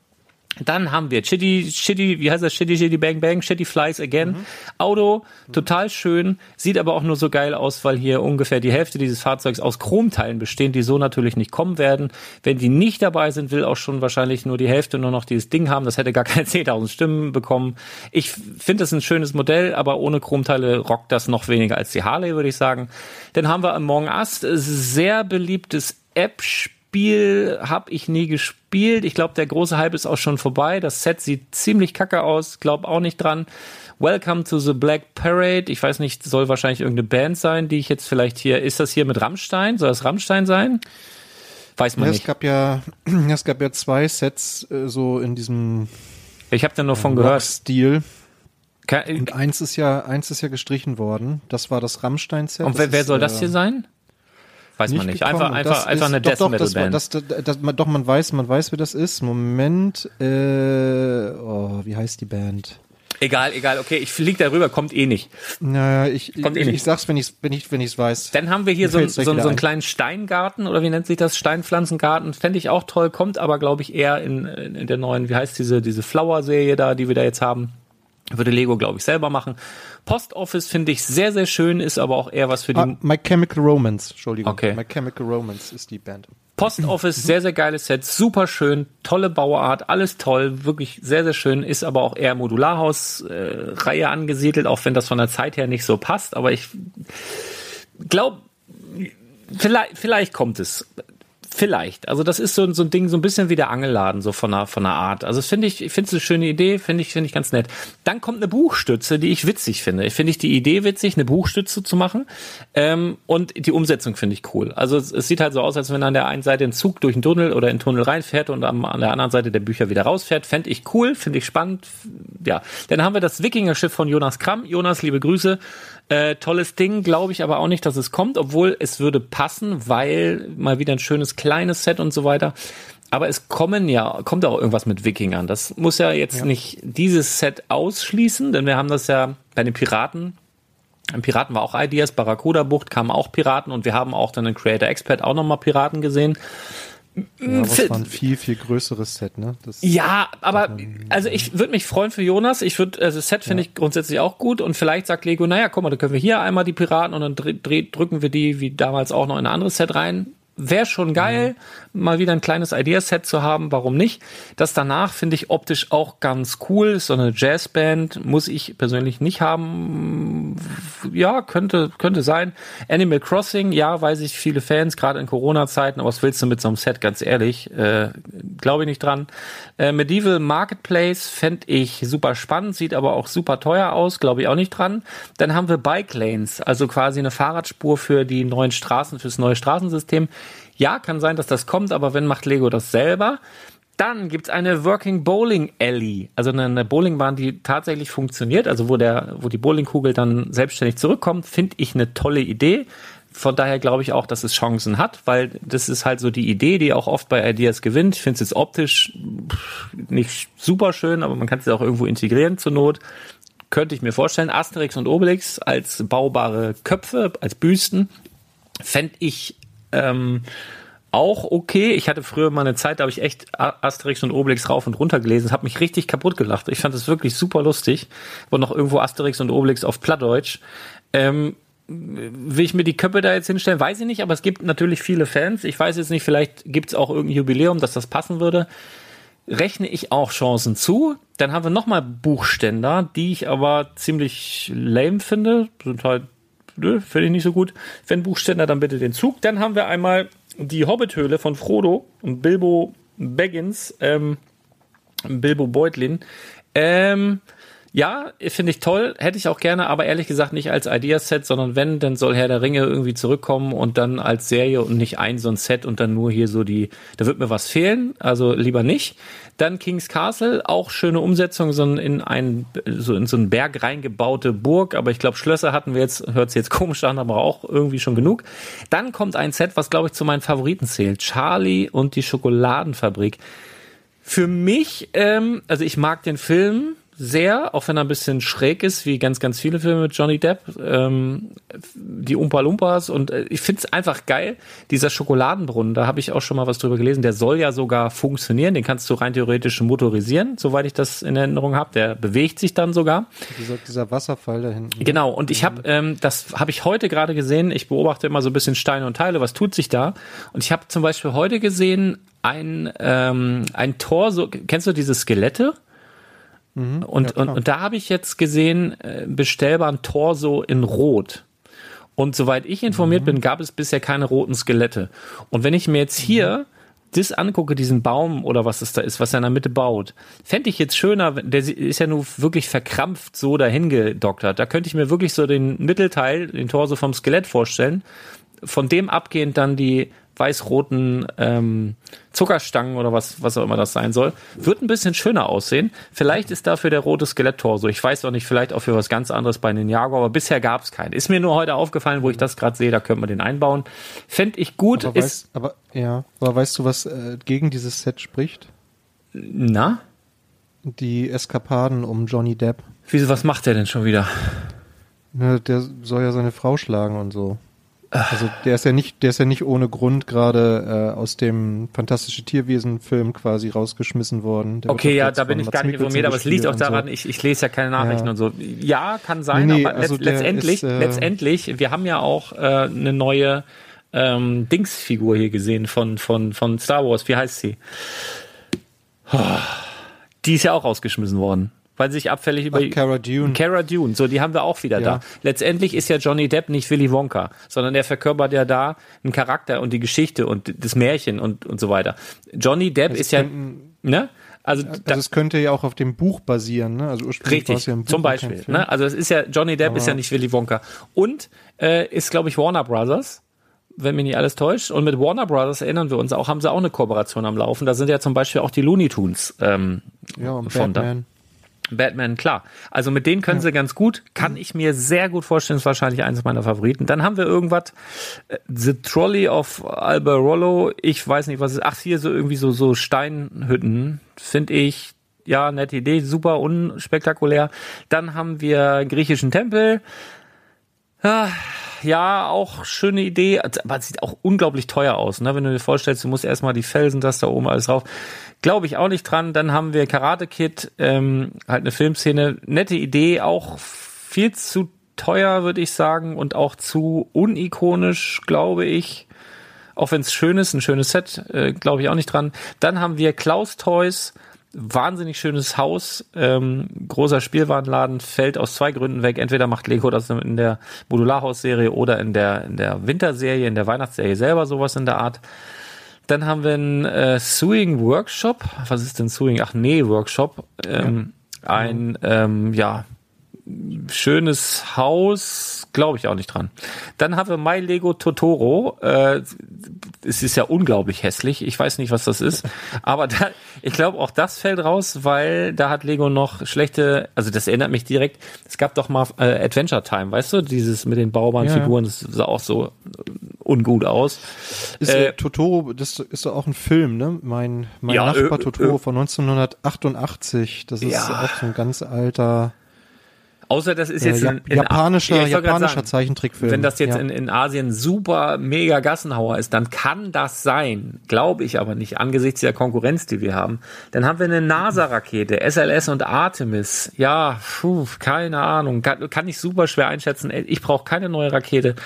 Speaker 1: Dann haben wir Chitty, Chitty, wie heißt das? Chitty, Chitty, Bang, Bang, Chitty Flies Again. Mhm. Auto, total schön, sieht aber auch nur so geil aus, weil hier ungefähr die Hälfte dieses Fahrzeugs aus Chromteilen bestehen, die so natürlich nicht kommen werden. Wenn die nicht dabei sind, will auch schon wahrscheinlich nur die Hälfte nur noch dieses Ding haben. Das hätte gar keine (laughs) 10.000 Stimmen bekommen. Ich finde das ein schönes Modell, aber ohne Chromteile rockt das noch weniger als die Harley, würde ich sagen. Dann haben wir Among Us, sehr beliebtes App-Spiel Spiel habe ich nie gespielt. Ich glaube, der große Hype ist auch schon vorbei. Das Set sieht ziemlich kacke aus. Glaub auch nicht dran. Welcome to the Black Parade. Ich weiß nicht, soll wahrscheinlich irgendeine Band sein, die ich jetzt vielleicht hier. Ist das hier mit Rammstein? Soll das Rammstein sein? Weiß man
Speaker 2: ja,
Speaker 1: nicht.
Speaker 2: Es gab ja, (clears throat) es gab ja zwei Sets äh, so in diesem.
Speaker 1: Ich habe da nur von gehört.
Speaker 2: Stil. Und eins ist ja, eins ist ja gestrichen worden. Das war das Rammstein-Set.
Speaker 1: Und wer, wer soll das hier sein? Weiß man nicht. Einfach, einfach, einfach eine Death Metal
Speaker 2: Band. Das, das, das, doch, man weiß, man weiß, wer das ist. Moment, äh, oh, wie heißt die Band?
Speaker 1: Egal, egal, okay, ich flieg darüber, kommt eh nicht.
Speaker 2: Naja, ich, kommt eh ich, nicht. ich sag's, wenn ich wenn ich, wenn ich's weiß.
Speaker 1: Dann haben wir hier so, so, so einen kleinen Steingarten, oder wie nennt sich das? Steinpflanzengarten. Fände ich auch toll, kommt aber, glaube ich, eher in, in der neuen, wie heißt diese, diese Flower-Serie da, die wir da jetzt haben. Würde Lego, glaube ich, selber machen. Post Office finde ich sehr, sehr schön, ist aber auch eher was für die. Ah,
Speaker 2: My Chemical Romance, Entschuldigung. Okay. My Chemical Romance ist die Band.
Speaker 1: Post Office, sehr, sehr geiles Set, super schön, tolle Bauart, alles toll, wirklich sehr, sehr schön, ist aber auch eher Modularhaus-Reihe äh, angesiedelt, auch wenn das von der Zeit her nicht so passt, aber ich glaube, vielleicht, vielleicht kommt es. Vielleicht. Also das ist so, so ein Ding, so ein bisschen wie der Angelladen, so von der, von der Art. Also das finde ich, ich finde es eine schöne Idee, finde ich, finde ich ganz nett. Dann kommt eine Buchstütze, die ich witzig finde. Ich finde ich die Idee witzig, eine Buchstütze zu machen. Ähm, und die Umsetzung finde ich cool. Also es, es, sieht halt so aus, als wenn an der einen Seite ein Zug durch einen Tunnel oder in den Tunnel reinfährt und am, an der anderen Seite der Bücher wieder rausfährt. Fände ich cool, finde ich spannend. Ja. Dann haben wir das Wikinger-Schiff von Jonas Kramm. Jonas, liebe Grüße. Äh, tolles Ding, glaube ich aber auch nicht, dass es kommt, obwohl es würde passen, weil mal wieder ein schönes kleines Set und so weiter. Aber es kommen ja, kommt auch irgendwas mit Wikingern. Das muss ja jetzt ja. nicht dieses Set ausschließen, denn wir haben das ja bei den Piraten. Ein Piraten war auch Ideas, Barracuda Bucht kamen auch Piraten und wir haben auch dann in Creator Expert auch nochmal Piraten gesehen.
Speaker 2: Ja, das war ein viel, viel größeres Set, ne?
Speaker 1: Das ja, aber also ich würde mich freuen für Jonas. Ich würde, also das Set finde ja. ich grundsätzlich auch gut und vielleicht sagt Lego, naja, guck mal, da können wir hier einmal die Piraten und dann drücken wir die wie damals auch noch in ein anderes Set rein wäre schon geil, mhm. mal wieder ein kleines Ideaset zu haben, warum nicht? Das danach finde ich optisch auch ganz cool. So eine Jazzband muss ich persönlich nicht haben. Ja, könnte, könnte sein. Animal Crossing, ja, weiß ich, viele Fans, gerade in Corona-Zeiten, aber was willst du mit so einem Set, ganz ehrlich? Äh, Glaube ich nicht dran. Äh, Medieval Marketplace fände ich super spannend, sieht aber auch super teuer aus, glaube ich auch nicht dran. Dann haben wir Bike Lanes, also quasi eine Fahrradspur für die neuen Straßen, fürs neue Straßensystem. Ja, kann sein, dass das kommt, aber wenn macht Lego das selber? Dann gibt's eine Working Bowling Alley, also eine Bowlingbahn, die tatsächlich funktioniert, also wo der, wo die Bowlingkugel dann selbstständig zurückkommt, finde ich eine tolle Idee. Von daher glaube ich auch, dass es Chancen hat, weil das ist halt so die Idee, die auch oft bei Ideas gewinnt. Ich finde es jetzt optisch nicht super schön, aber man kann es auch irgendwo integrieren zur Not. Könnte ich mir vorstellen. Asterix und Obelix als baubare Köpfe, als Büsten, fände ich ähm, auch okay. Ich hatte früher mal eine Zeit, da habe ich echt Asterix und Obelix rauf und runter gelesen, habe mich richtig kaputt gelacht. Ich fand es wirklich super lustig. Und noch irgendwo Asterix und Obelix auf Plattdeutsch. Ähm, will ich mir die Köpfe da jetzt hinstellen? Weiß ich nicht, aber es gibt natürlich viele Fans. Ich weiß jetzt nicht, vielleicht gibt es auch irgendein Jubiläum, dass das passen würde. Rechne ich auch Chancen zu. Dann haben wir nochmal Buchständer, die ich aber ziemlich lame finde. Sind halt nö, finde ich nicht so gut. Wenn Buchständer, dann bitte den Zug. Dann haben wir einmal die Hobbithöhle von Frodo und Bilbo Baggins. Ähm, Bilbo Beutlin. Ähm, ja, finde ich toll, hätte ich auch gerne, aber ehrlich gesagt nicht als Ideaset, sondern wenn, dann soll Herr der Ringe irgendwie zurückkommen und dann als Serie und nicht ein so ein Set und dann nur hier so die, da wird mir was fehlen, also lieber nicht. Dann King's Castle, auch schöne Umsetzung, so in ein, so in so einen Berg reingebaute Burg, aber ich glaube, Schlösser hatten wir jetzt, hört sich jetzt komisch an, aber auch irgendwie schon genug. Dann kommt ein Set, was glaube ich zu meinen Favoriten zählt. Charlie und die Schokoladenfabrik. Für mich, ähm, also ich mag den Film, sehr, auch wenn er ein bisschen schräg ist, wie ganz, ganz viele Filme mit Johnny Depp, ähm, die Umpa Lumpas und äh, ich find's einfach geil, dieser Schokoladenbrunnen, da habe ich auch schon mal was drüber gelesen, der soll ja sogar funktionieren, den kannst du rein theoretisch motorisieren, soweit ich das in Erinnerung habe, der bewegt sich dann sogar.
Speaker 2: Dieser, dieser Wasserfall da hinten.
Speaker 1: Genau, und ich habe, ähm, das habe ich heute gerade gesehen, ich beobachte immer so ein bisschen Steine und Teile, was tut sich da? Und ich habe zum Beispiel heute gesehen, ein, ähm, ein Tor, so, kennst du diese Skelette? Mhm, und, ja, und, und da habe ich jetzt gesehen, äh, bestellbaren Torso in Rot. Und soweit ich informiert mhm. bin, gab es bisher keine roten Skelette. Und wenn ich mir jetzt hier mhm. das angucke, diesen Baum oder was es da ist, was er in der Mitte baut, fände ich jetzt schöner, der ist ja nur wirklich verkrampft so dahin gedoktert. Da könnte ich mir wirklich so den Mittelteil, den Torso vom Skelett vorstellen. Von dem abgehend dann die weiß-roten ähm, Zuckerstangen oder was, was auch immer das sein soll. Wird ein bisschen schöner aussehen. Vielleicht ist dafür der rote Skeletttor so. Ich weiß auch nicht, vielleicht auch für was ganz anderes bei Ninjago, aber bisher gab es keinen. Ist mir nur heute aufgefallen, wo ich das gerade sehe, da könnte man den einbauen. Fände ich gut.
Speaker 2: Aber, ist, weißt, aber ja, aber weißt du, was äh, gegen dieses Set spricht?
Speaker 1: Na?
Speaker 2: Die Eskapaden um Johnny Depp.
Speaker 1: Wieso, was macht der denn schon wieder?
Speaker 2: Na, der soll ja seine Frau schlagen und so. Also der ist ja nicht, der ist ja nicht ohne Grund gerade äh, aus dem Fantastische Tierwesen-Film quasi rausgeschmissen worden.
Speaker 1: Der okay, ja, da bin ich gar nicht informiert, aber es liegt auch daran, so. ich, ich lese ja keine Nachrichten ja. und so. Ja, kann sein, nee, nee, aber also letztendlich, ist, äh, letztendlich, wir haben ja auch äh, eine neue ähm, Dingsfigur hier gesehen von, von, von Star Wars. Wie heißt sie? Die ist ja auch rausgeschmissen worden weil sie sich abfällig über
Speaker 2: Ach, Cara Dune.
Speaker 1: Cara Dune, so die haben wir auch wieder ja. da. Letztendlich ist ja Johnny Depp nicht Willy Wonka, sondern er verkörpert ja da einen Charakter und die Geschichte und das Märchen und und so weiter. Johnny Depp
Speaker 2: das
Speaker 1: ist ja ne?
Speaker 2: Also, also da, es könnte ja auch auf dem Buch basieren, ne? Also
Speaker 1: ursprünglich richtig, ja Buch zum Beispiel. Ne? Also es ist ja Johnny Depp Aber ist ja nicht Willy Wonka und äh, ist glaube ich Warner Brothers wenn mich nicht alles täuscht. Und mit Warner Brothers erinnern wir uns auch, haben sie auch eine Kooperation am Laufen. Da sind ja zum Beispiel auch die Looney Tunes ähm,
Speaker 2: ja, und von Batman.
Speaker 1: Batman, klar. Also mit denen können ja. sie ganz gut. Kann ich mir sehr gut vorstellen, ist wahrscheinlich eines meiner Favoriten. Dann haben wir irgendwas, äh, The Trolley of Alberollo. Ich weiß nicht, was ist. Ach, hier so irgendwie so, so Steinhütten. Finde ich, ja, nette Idee, super unspektakulär. Dann haben wir griechischen Tempel. Ah, ja, auch schöne Idee, aber es sieht auch unglaublich teuer aus, ne? Wenn du dir vorstellst, du musst erstmal die Felsen, das da oben alles drauf. Glaube ich auch nicht dran. Dann haben wir Karate Kid, ähm, halt eine Filmszene. Nette Idee, auch viel zu teuer, würde ich sagen, und auch zu unikonisch, glaube ich. Auch wenn es schön ist, ein schönes Set, äh, glaube ich auch nicht dran. Dann haben wir Klaus Toys, wahnsinnig schönes Haus, ähm, großer Spielwarenladen, fällt aus zwei Gründen weg. Entweder macht Lego das in der Modularhaus-Serie oder in der, in der Winterserie, in der Weihnachtsserie selber sowas in der Art. Dann haben wir einen äh, Sewing Workshop. Was ist denn Sewing? Ach nee, Workshop. Ähm, ja. Ein ähm, ja schönes Haus, glaube ich auch nicht dran. Dann haben wir My Lego Totoro. Äh, es ist ja unglaublich hässlich. Ich weiß nicht, was das ist. (laughs) Aber da, ich glaube, auch das fällt raus, weil da hat Lego noch schlechte, also das erinnert mich direkt, es gab doch mal äh, Adventure Time, weißt du, dieses mit den Baubahnfiguren, ja. das sah auch so ungut aus.
Speaker 2: Ist, äh, Totoro, das ist doch auch ein Film, ne? Mein, mein ja, Nachbar äh, Totoro äh, von 1988. Das ist ja. auch so ein ganz alter
Speaker 1: Außer das ist jetzt
Speaker 2: ja, ein, in, japanischer, ja, japanischer sagen, Zeichentrickfilm.
Speaker 1: Wenn das jetzt ja. in, in Asien super mega Gassenhauer ist, dann kann das sein. Glaube ich aber nicht, angesichts der Konkurrenz, die wir haben. Dann haben wir eine NASA-Rakete, SLS und Artemis. Ja, puh, keine Ahnung. Kann, kann ich super schwer einschätzen. Ich brauche keine neue Rakete.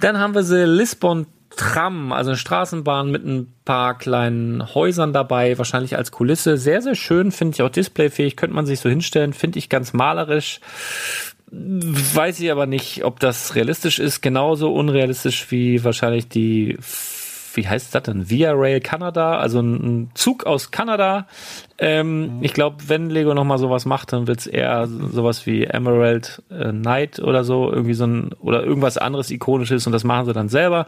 Speaker 1: Dann haben wir sie Lisbon Tram, also eine Straßenbahn mit ein paar kleinen Häusern dabei, wahrscheinlich als Kulisse. Sehr, sehr schön, finde ich auch displayfähig, könnte man sich so hinstellen, finde ich ganz malerisch. Weiß ich aber nicht, ob das realistisch ist. Genauso unrealistisch wie wahrscheinlich die wie heißt das denn? Via Rail Canada, also ein, Zug aus Kanada. Ähm, mhm. Ich glaube, wenn Lego nochmal sowas macht, dann wird's eher sowas wie Emerald äh, Knight oder so, irgendwie so ein, oder irgendwas anderes ikonisches und das machen sie dann selber.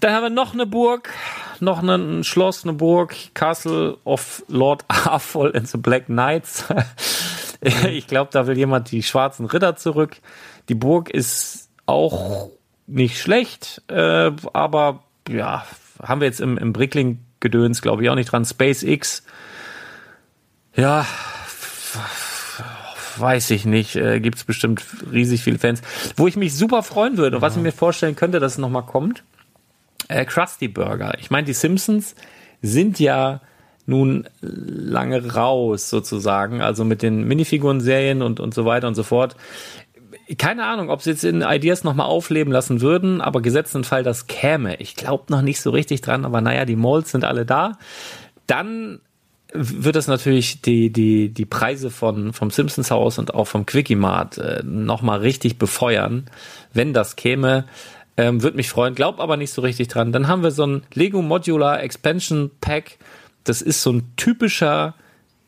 Speaker 1: Dann haben wir noch eine Burg, noch ein Schloss, eine Burg, Castle of Lord (laughs) Arfol and the Black Knights. (laughs) ich glaube, da will jemand die schwarzen Ritter zurück. Die Burg ist auch nicht schlecht, äh, aber ja, haben wir jetzt im, im Brickling-Gedöns, glaube ich, auch nicht dran. SpaceX, ja, weiß ich nicht, äh, gibt es bestimmt riesig viele Fans. Wo ich mich super freuen würde und was ich mir vorstellen könnte, dass es nochmal kommt, äh, Krusty Burger. Ich meine, die Simpsons sind ja nun lange raus sozusagen, also mit den Minifiguren-Serien und, und so weiter und so fort keine Ahnung, ob sie jetzt in Ideas nochmal aufleben lassen würden, aber gesetzten Fall, das käme. Ich glaube noch nicht so richtig dran, aber naja, die Molds sind alle da. Dann wird das natürlich die, die, die Preise von, vom Simpsons Haus und auch vom Quickie Mart äh, nochmal richtig befeuern. Wenn das käme, ähm, würde mich freuen, glaub aber nicht so richtig dran. Dann haben wir so ein Lego Modular Expansion Pack. Das ist so ein typischer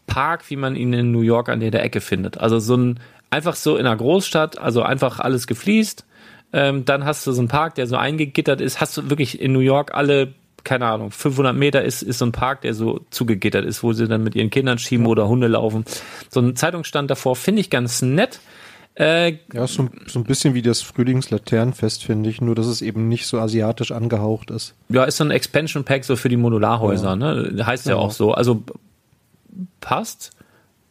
Speaker 1: Park, wie man ihn in New York an der Ecke findet. Also so ein einfach so in einer Großstadt, also einfach alles gefliest. Ähm, dann hast du so einen Park, der so eingegittert ist. Hast du wirklich in New York alle, keine Ahnung, 500 Meter ist, ist so ein Park, der so zugegittert ist, wo sie dann mit ihren Kindern schieben oder Hunde laufen. So ein Zeitungsstand davor finde ich ganz nett.
Speaker 2: Äh, ja, so, so ein bisschen wie das Frühlingslaternenfest, finde ich, nur dass es eben nicht so asiatisch angehaucht ist.
Speaker 1: Ja, ist so ein Expansion Pack so für die Modularhäuser, ja. ne? Heißt ja. ja auch so. Also passt.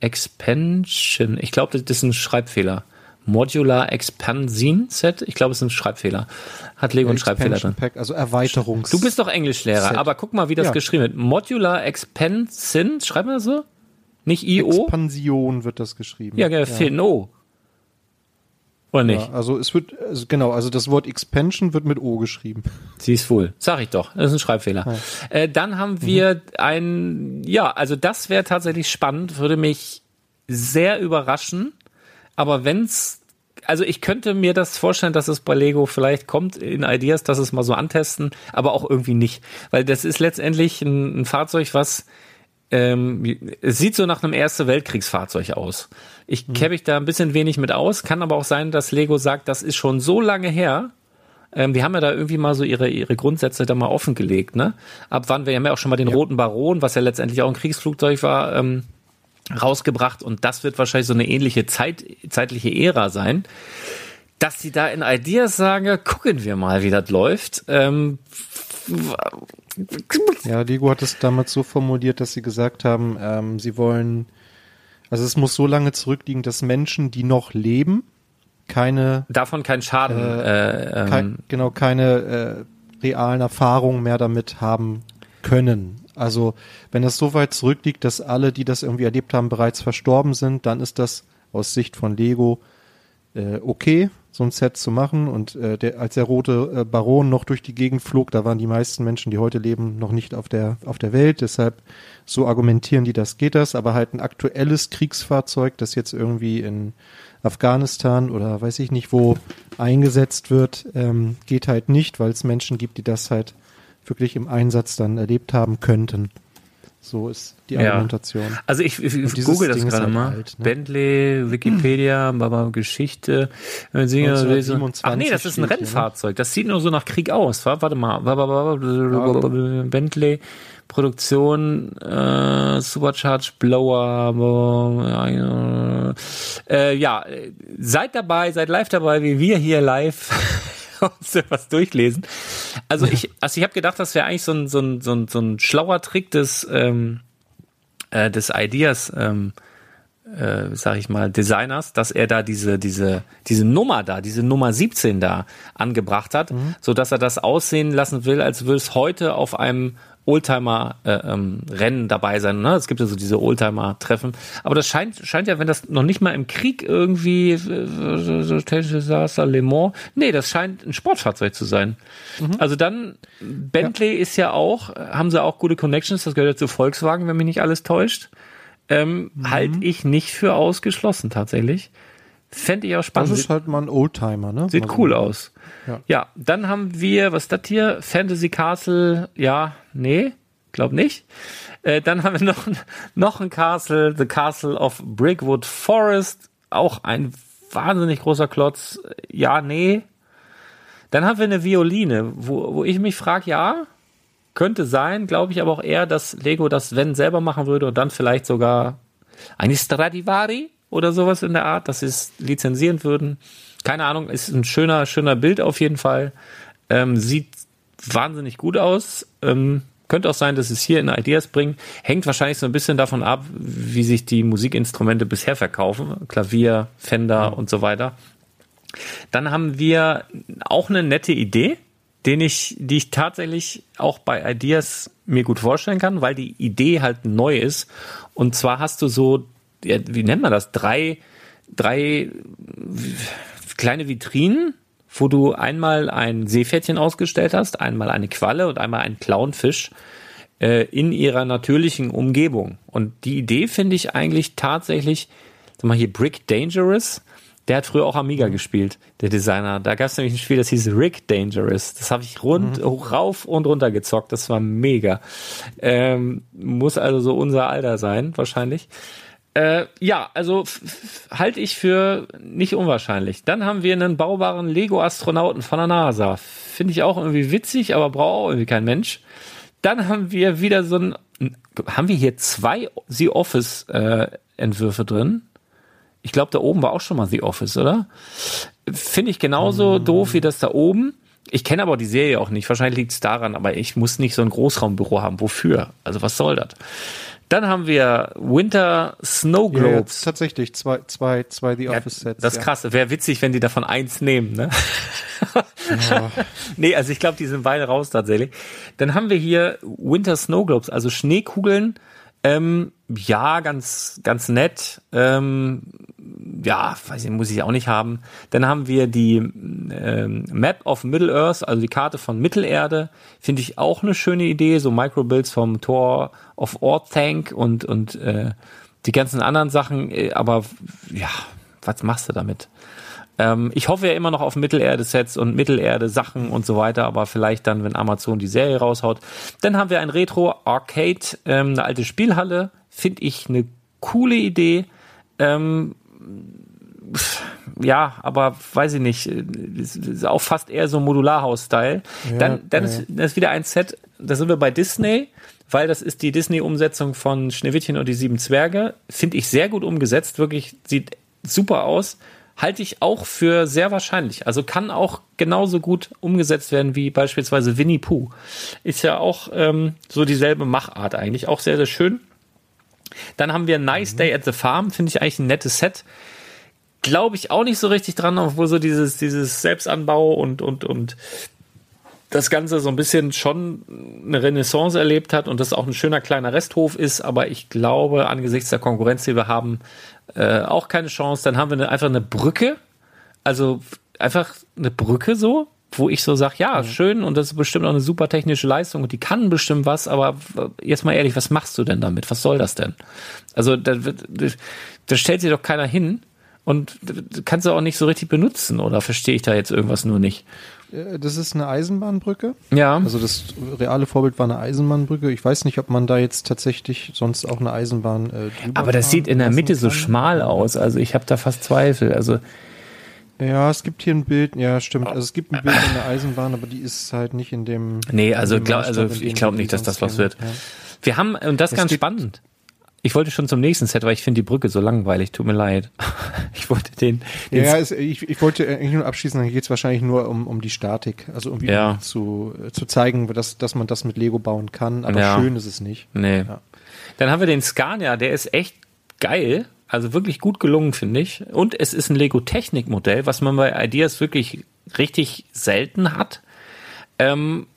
Speaker 1: Expansion. Ich glaube, das ist ein Schreibfehler. Modular Expansion Set. Ich glaube, es ist ein Schreibfehler. Hat Lego einen Schreibfehler drin.
Speaker 2: Pack, also Erweiterungs.
Speaker 1: Du bist doch Englischlehrer, Set. aber guck mal, wie das ja. geschrieben wird. Modular Expansion. Schreiben wir so? Nicht IO?
Speaker 2: Expansion wird das geschrieben.
Speaker 1: Ja, ja. fehlt ein O. Oder nicht?
Speaker 2: Ja, also es wird, also genau, also das Wort Expansion wird mit O geschrieben.
Speaker 1: Sie ist wohl. Sag ich doch. Das ist ein Schreibfehler. Ja. Äh, dann haben wir mhm. ein, ja, also das wäre tatsächlich spannend, würde mich sehr überraschen. Aber wenn's, also ich könnte mir das vorstellen, dass es bei Lego vielleicht kommt in Ideas, dass es mal so antesten, aber auch irgendwie nicht. Weil das ist letztendlich ein, ein Fahrzeug, was ähm, es sieht so nach einem Erste Weltkriegsfahrzeug aus. Ich mhm. kenne mich da ein bisschen wenig mit aus, kann aber auch sein, dass Lego sagt, das ist schon so lange her. Ähm, wir haben ja da irgendwie mal so ihre, ihre Grundsätze da mal offengelegt, ne? Ab wann, wir haben ja auch schon mal den ja. Roten Baron, was ja letztendlich auch ein Kriegsflugzeug war, ähm, rausgebracht und das wird wahrscheinlich so eine ähnliche Zeit, zeitliche Ära sein. Dass sie da in Ideas sagen, gucken wir mal, wie das läuft. Ähm,
Speaker 2: ja, Lego hat es damals so formuliert, dass sie gesagt haben, ähm, sie wollen also es muss so lange zurückliegen, dass Menschen, die noch leben, keine
Speaker 1: davon keinen Schaden,
Speaker 2: äh, äh, kein, genau keine äh, realen Erfahrungen mehr damit haben können. Also wenn es so weit zurückliegt, dass alle, die das irgendwie erlebt haben, bereits verstorben sind, dann ist das aus Sicht von Lego äh, okay, so ein Set zu machen. Und äh, der, als der rote äh, Baron noch durch die Gegend flog, da waren die meisten Menschen, die heute leben, noch nicht auf der auf der Welt. Deshalb so argumentieren die, das geht das. Aber halt ein aktuelles Kriegsfahrzeug, das jetzt irgendwie in Afghanistan oder weiß ich nicht wo eingesetzt wird, ähm, geht halt nicht, weil es Menschen gibt, die das halt wirklich im Einsatz dann erlebt haben könnten. So ist die Argumentation. Ja.
Speaker 1: Also ich, ich, ich google das gerade halt mal. Alt, ne? Bentley, Wikipedia, Baba Geschichte. Ach nee, das ist ein Rennfahrzeug. Das sieht nur so nach Krieg aus. Warte mal. Bentley Produktion äh, Supercharge Blower. Äh, ja, seid dabei, seid live dabei, wie wir hier live uns was durchlesen. Also ich, also ich habe gedacht, das wäre eigentlich so ein, so, ein, so, ein, so ein schlauer Trick des, ähm, äh, des Ideas, ähm, äh, sag ich mal, Designers, dass er da diese, diese, diese Nummer da, diese Nummer 17 da angebracht hat, mhm. so dass er das aussehen lassen will, als würde es heute auf einem Oldtimer-Rennen äh, ähm, dabei sein. Ne? Es gibt ja so diese Oldtimer-Treffen. Aber das scheint, scheint ja, wenn das noch nicht mal im Krieg irgendwie äh, so Desaster, Le Mans, nee, das scheint ein Sportfahrzeug zu sein. Mhm. Also dann, Bentley ja. ist ja auch, haben sie auch gute Connections, das gehört ja zu Volkswagen, wenn mich nicht alles täuscht. Ähm, mhm. Halte ich nicht für ausgeschlossen tatsächlich. Fände ich auch spannend.
Speaker 2: Das ist halt mal ein Oldtimer, ne?
Speaker 1: Sieht
Speaker 2: also,
Speaker 1: cool aus.
Speaker 2: Ja.
Speaker 1: ja, dann haben wir, was ist das hier? Fantasy Castle, ja, nee, glaub nicht. Äh, dann haben wir noch, (laughs) noch ein Castle, The Castle of Brickwood Forest, auch ein wahnsinnig großer Klotz. Ja, nee. Dann haben wir eine Violine, wo, wo ich mich frage, ja, könnte sein, glaube ich aber auch eher, dass Lego das, wenn selber machen würde und dann vielleicht sogar eine Stradivari oder sowas in der Art, dass sie es lizenzieren würden. Keine Ahnung, ist ein schöner, schöner Bild auf jeden Fall. Ähm, sieht wahnsinnig gut aus. Ähm, könnte auch sein, dass es hier in Ideas bringt. Hängt wahrscheinlich so ein bisschen davon ab, wie sich die Musikinstrumente bisher verkaufen. Klavier, Fender mhm. und so weiter. Dann haben wir auch eine nette Idee, den ich, die ich tatsächlich auch bei Ideas mir gut vorstellen kann, weil die Idee halt neu ist. Und zwar hast du so, wie nennt man das? Drei, drei kleine Vitrinen, wo du einmal ein Seepferdchen ausgestellt hast, einmal eine Qualle und einmal einen Clownfisch äh, in ihrer natürlichen Umgebung. Und die Idee finde ich eigentlich tatsächlich, sag mal hier Brick Dangerous, der hat früher auch Amiga gespielt, der Designer. Da gab es nämlich ein Spiel, das hieß Rick Dangerous. Das habe ich rund, mhm. rauf und runter gezockt. Das war mega. Ähm, muss also so unser Alter sein, wahrscheinlich. Äh, ja, also halte ich für nicht unwahrscheinlich. Dann haben wir einen baubaren Lego-Astronauten von der NASA. Finde ich auch irgendwie witzig, aber braucht auch irgendwie kein Mensch. Dann haben wir wieder so ein, haben wir hier zwei The Office äh, Entwürfe drin. Ich glaube, da oben war auch schon mal The Office, oder? Finde ich genauso mhm. doof wie das da oben. Ich kenne aber die Serie auch nicht. Wahrscheinlich liegt es daran, aber ich muss nicht so ein Großraumbüro haben. Wofür? Also was soll das? Dann haben wir Winter Snow Globes.
Speaker 2: Ja, tatsächlich zwei, zwei, zwei The Office Sets.
Speaker 1: das ist krass. Wäre witzig, wenn die davon eins nehmen, ne? Ja. (laughs) nee, also ich glaube, die sind beide raus tatsächlich. Dann haben wir hier Winter Snow Globes, also Schneekugeln. Ähm, ja, ganz, ganz nett. Ähm, ja, weiß ich, muss ich auch nicht haben. Dann haben wir die ähm, Map of Middle Earth, also die Karte von Mittelerde. Finde ich auch eine schöne Idee. So Microbuilds vom Tor of Orthanc und, und äh, die ganzen anderen Sachen. Äh, aber ja, was machst du damit? Ähm, ich hoffe ja immer noch auf Mittelerde-Sets und Mittelerde-Sachen und so weiter, aber vielleicht dann, wenn Amazon die Serie raushaut. Dann haben wir ein Retro-Arcade, ähm, eine alte Spielhalle. Finde ich eine coole Idee. Ähm, ja, aber weiß ich nicht, ist auch fast eher so Modularhaus-Style. Ja, dann dann ja. ist ist wieder ein Set, da sind wir bei Disney, weil das ist die Disney-Umsetzung von Schneewittchen und die sieben Zwerge. Finde ich sehr gut umgesetzt, wirklich sieht super aus. Halte ich auch für sehr wahrscheinlich. Also kann auch genauso gut umgesetzt werden wie beispielsweise Winnie Pooh. Ist ja auch ähm, so dieselbe Machart eigentlich. Auch sehr, sehr schön. Dann haben wir Nice mhm. Day at the Farm, finde ich eigentlich ein nettes Set. Glaube ich auch nicht so richtig dran, obwohl so dieses, dieses Selbstanbau und, und, und das Ganze so ein bisschen schon eine Renaissance erlebt hat und das auch ein schöner kleiner Resthof ist, aber ich glaube, angesichts der Konkurrenz, die wir haben, äh, auch keine Chance. Dann haben wir eine, einfach eine Brücke, also einfach eine Brücke so, wo ich so sage, ja, schön und das ist bestimmt auch eine super technische Leistung und die kann bestimmt was, aber jetzt mal ehrlich, was machst du denn damit? Was soll das denn? Also da, da stellt sich doch keiner hin und kannst du auch nicht so richtig benutzen oder verstehe ich da jetzt irgendwas nur nicht?
Speaker 2: Äh, das ist eine Eisenbahnbrücke.
Speaker 1: Ja.
Speaker 2: Also das reale Vorbild war eine Eisenbahnbrücke. Ich weiß nicht, ob man da jetzt tatsächlich sonst auch eine Eisenbahn äh,
Speaker 1: Aber das sieht in der Mitte so schmal aus. Also ich habe da fast Zweifel. Also
Speaker 2: ja, es gibt hier ein Bild, ja, stimmt. Also es gibt ein Bild in der Eisenbahn, aber die ist halt nicht in dem.
Speaker 1: Nee, also, glaub, also ich glaube nicht, dass das was wird. Ja. Wir haben, und das ist ganz spannend. Ich wollte schon zum nächsten Set, weil ich finde die Brücke so langweilig. Tut mir leid. (laughs) Ich wollte den.
Speaker 2: den ja, es, ich, ich wollte eigentlich nur abschließen, dann geht es wahrscheinlich nur um, um die Statik. Also irgendwie ja. zu, zu zeigen, dass, dass man das mit Lego bauen kann. Aber ja. schön ist es nicht.
Speaker 1: Nee. Ja. Dann haben wir den Scania, der ist echt geil. Also wirklich gut gelungen, finde ich. Und es ist ein Lego-Technik-Modell, was man bei Ideas wirklich richtig selten hat. Ähm,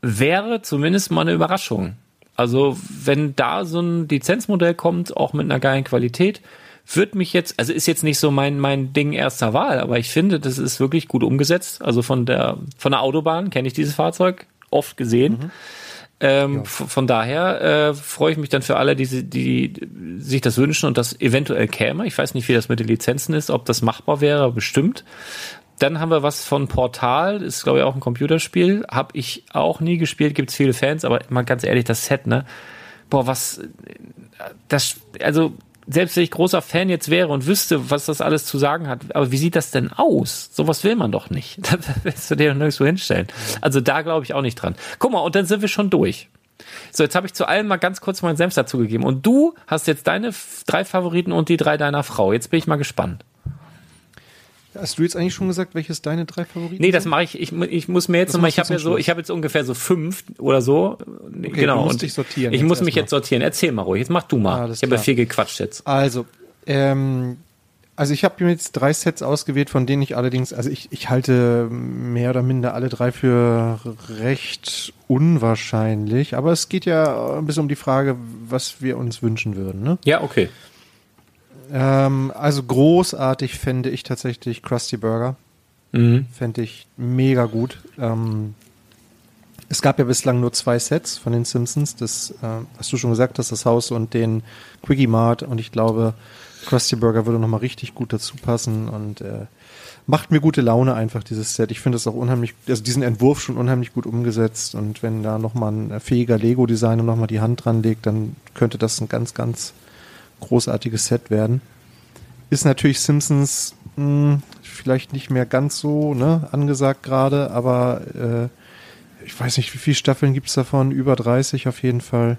Speaker 1: wäre zumindest mal eine Überraschung. Also, wenn da so ein Lizenzmodell kommt, auch mit einer geilen Qualität, wird mich jetzt, also ist jetzt nicht so mein, mein Ding erster Wahl, aber ich finde, das ist wirklich gut umgesetzt. Also von der, von der Autobahn kenne ich dieses Fahrzeug oft gesehen. Mhm. Ähm, ja. Von daher äh, freue ich mich dann für alle, die, die sich das wünschen und das eventuell käme. Ich weiß nicht, wie das mit den Lizenzen ist, ob das machbar wäre, bestimmt. Dann haben wir was von Portal, ist glaube ich auch ein Computerspiel, habe ich auch nie gespielt, gibt es viele Fans, aber mal ganz ehrlich, das Set, ne? Boah, was das also selbst wenn ich großer Fan jetzt wäre und wüsste, was das alles zu sagen hat, aber wie sieht das denn aus? Sowas will man doch nicht. (laughs) Da willst du dir nirgendwo hinstellen. Also da glaube ich auch nicht dran. Guck mal, und dann sind wir schon durch. So, jetzt habe ich zu allem mal ganz kurz meinen Senf dazu gegeben. Und du hast jetzt deine drei Favoriten und die drei deiner Frau. Jetzt bin ich mal gespannt.
Speaker 2: Hast du jetzt eigentlich schon gesagt, welches deine drei Favoriten
Speaker 1: Nee, das mache ich, ich. Ich muss mir jetzt nochmal, ich habe ja so, ich habe jetzt ungefähr so fünf oder so.
Speaker 2: Okay, genau. Du musst und dich sortieren.
Speaker 1: Ich muss mich jetzt sortieren. Erzähl mal ruhig. Jetzt mach du mal. Ah, ich habe ja viel gequatscht jetzt.
Speaker 2: Also, ähm, also ich habe mir jetzt drei Sets ausgewählt, von denen ich allerdings, also ich, ich halte mehr oder minder alle drei für recht unwahrscheinlich. Aber es geht ja ein bisschen um die Frage, was wir uns wünschen würden. Ne?
Speaker 1: Ja, okay.
Speaker 2: Ähm, also großartig fände ich tatsächlich Krusty Burger. Mhm. Fände ich mega gut. Ähm, es gab ja bislang nur zwei Sets von den Simpsons. Das, äh, was du schon gesagt hast, das Haus und den Quickie Mart. Und ich glaube, Krusty Burger würde nochmal richtig gut dazu passen und äh, macht mir gute Laune einfach, dieses Set. Ich finde es auch unheimlich, also diesen Entwurf schon unheimlich gut umgesetzt. Und wenn da nochmal ein fähiger Lego-Designer nochmal die Hand dran legt, dann könnte das ein ganz, ganz großartiges Set werden. Ist natürlich Simpsons mh, hm, vielleicht nicht mehr ganz so ne, angesagt gerade, aber äh, ich weiß nicht, wie viele Staffeln gibt es davon? Über 30 auf jeden Fall.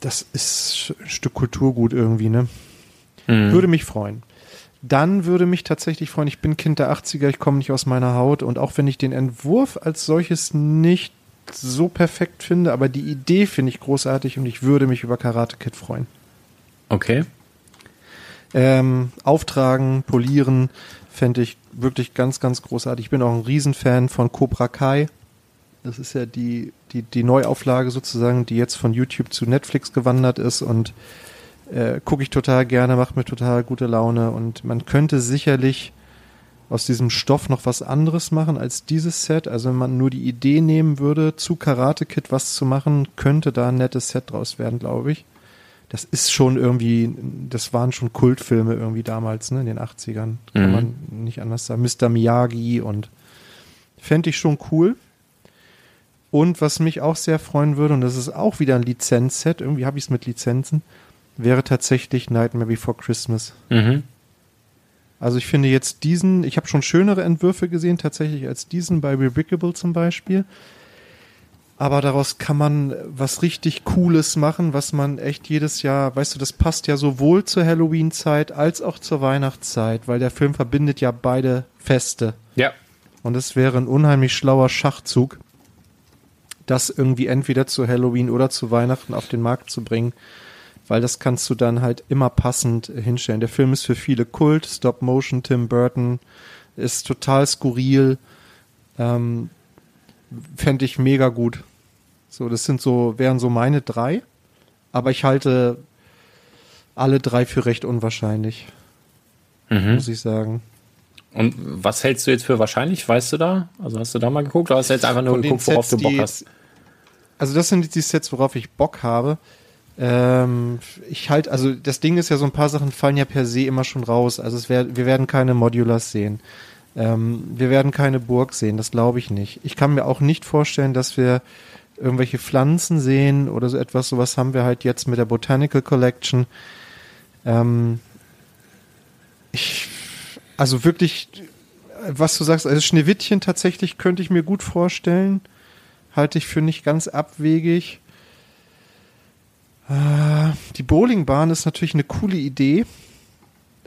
Speaker 2: Das ist ein Stück Kulturgut irgendwie, ne? Mhm. Würde mich freuen. Dann würde mich tatsächlich freuen, ich bin Kind der 80er, ich komme nicht aus meiner Haut und auch wenn ich den Entwurf als solches nicht so perfekt finde, aber die Idee finde ich großartig und ich würde mich über Karate Kid freuen.
Speaker 1: Okay.
Speaker 2: Ähm, auftragen, polieren, fände ich wirklich ganz, ganz großartig. Ich bin auch ein Riesenfan von Cobra Kai. Das ist ja die, die, die Neuauflage sozusagen, die jetzt von YouTube zu Netflix gewandert ist und äh, gucke ich total gerne, macht mir total gute Laune und man könnte sicherlich aus diesem Stoff noch was anderes machen als dieses Set. Also wenn man nur die Idee nehmen würde, zu Karate Kid was zu machen, könnte da ein nettes Set draus werden, glaube ich das ist schon irgendwie, das waren schon Kultfilme irgendwie damals, ne, in den 80ern. Kann mhm. man nicht anders sagen. Mr. Miyagi und fände ich schon cool. Und was mich auch sehr freuen würde, und das ist auch wieder ein Lizenzset, irgendwie habe ich es mit Lizenzen, wäre tatsächlich Nightmare Before Christmas. Mhm. Also ich finde jetzt diesen, ich habe schon schönere Entwürfe gesehen tatsächlich als diesen bei Rebrickable zum Beispiel aber daraus kann man was richtig Cooles machen, was man echt jedes Jahr, weißt du, das passt ja sowohl zur Halloween-Zeit als auch zur Weihnachtszeit, weil der Film verbindet ja beide Feste.
Speaker 1: Ja.
Speaker 2: Und es wäre ein unheimlich schlauer Schachzug, das irgendwie entweder zu Halloween oder zu Weihnachten auf den Markt zu bringen, weil das kannst du dann halt immer passend hinstellen. Der Film ist für viele Kult, Stop Motion, Tim Burton, ist total skurril. Ähm, fände ich mega gut. So, das sind so, wären so meine drei. Aber ich halte alle drei für recht unwahrscheinlich. Mhm. Muss ich sagen.
Speaker 1: Und was hältst du jetzt für wahrscheinlich? Weißt du da? Also hast du da mal geguckt oder hast du jetzt einfach nur Von geguckt, worauf Sets, du Bock hast?
Speaker 2: Also das sind die Sets, worauf ich Bock habe. Ähm, ich halt, also das Ding ist ja, so ein paar Sachen fallen ja per se immer schon raus. Also es wär, wir werden keine Modulars sehen. Ähm, wir werden keine Burg sehen, das glaube ich nicht. Ich kann mir auch nicht vorstellen, dass wir irgendwelche Pflanzen sehen oder so etwas. Sowas haben wir halt jetzt mit der Botanical Collection. Ähm, ich, also wirklich, was du sagst, also Schneewittchen tatsächlich könnte ich mir gut vorstellen. Halte ich für nicht ganz abwegig. Äh, die Bowlingbahn ist natürlich eine coole Idee.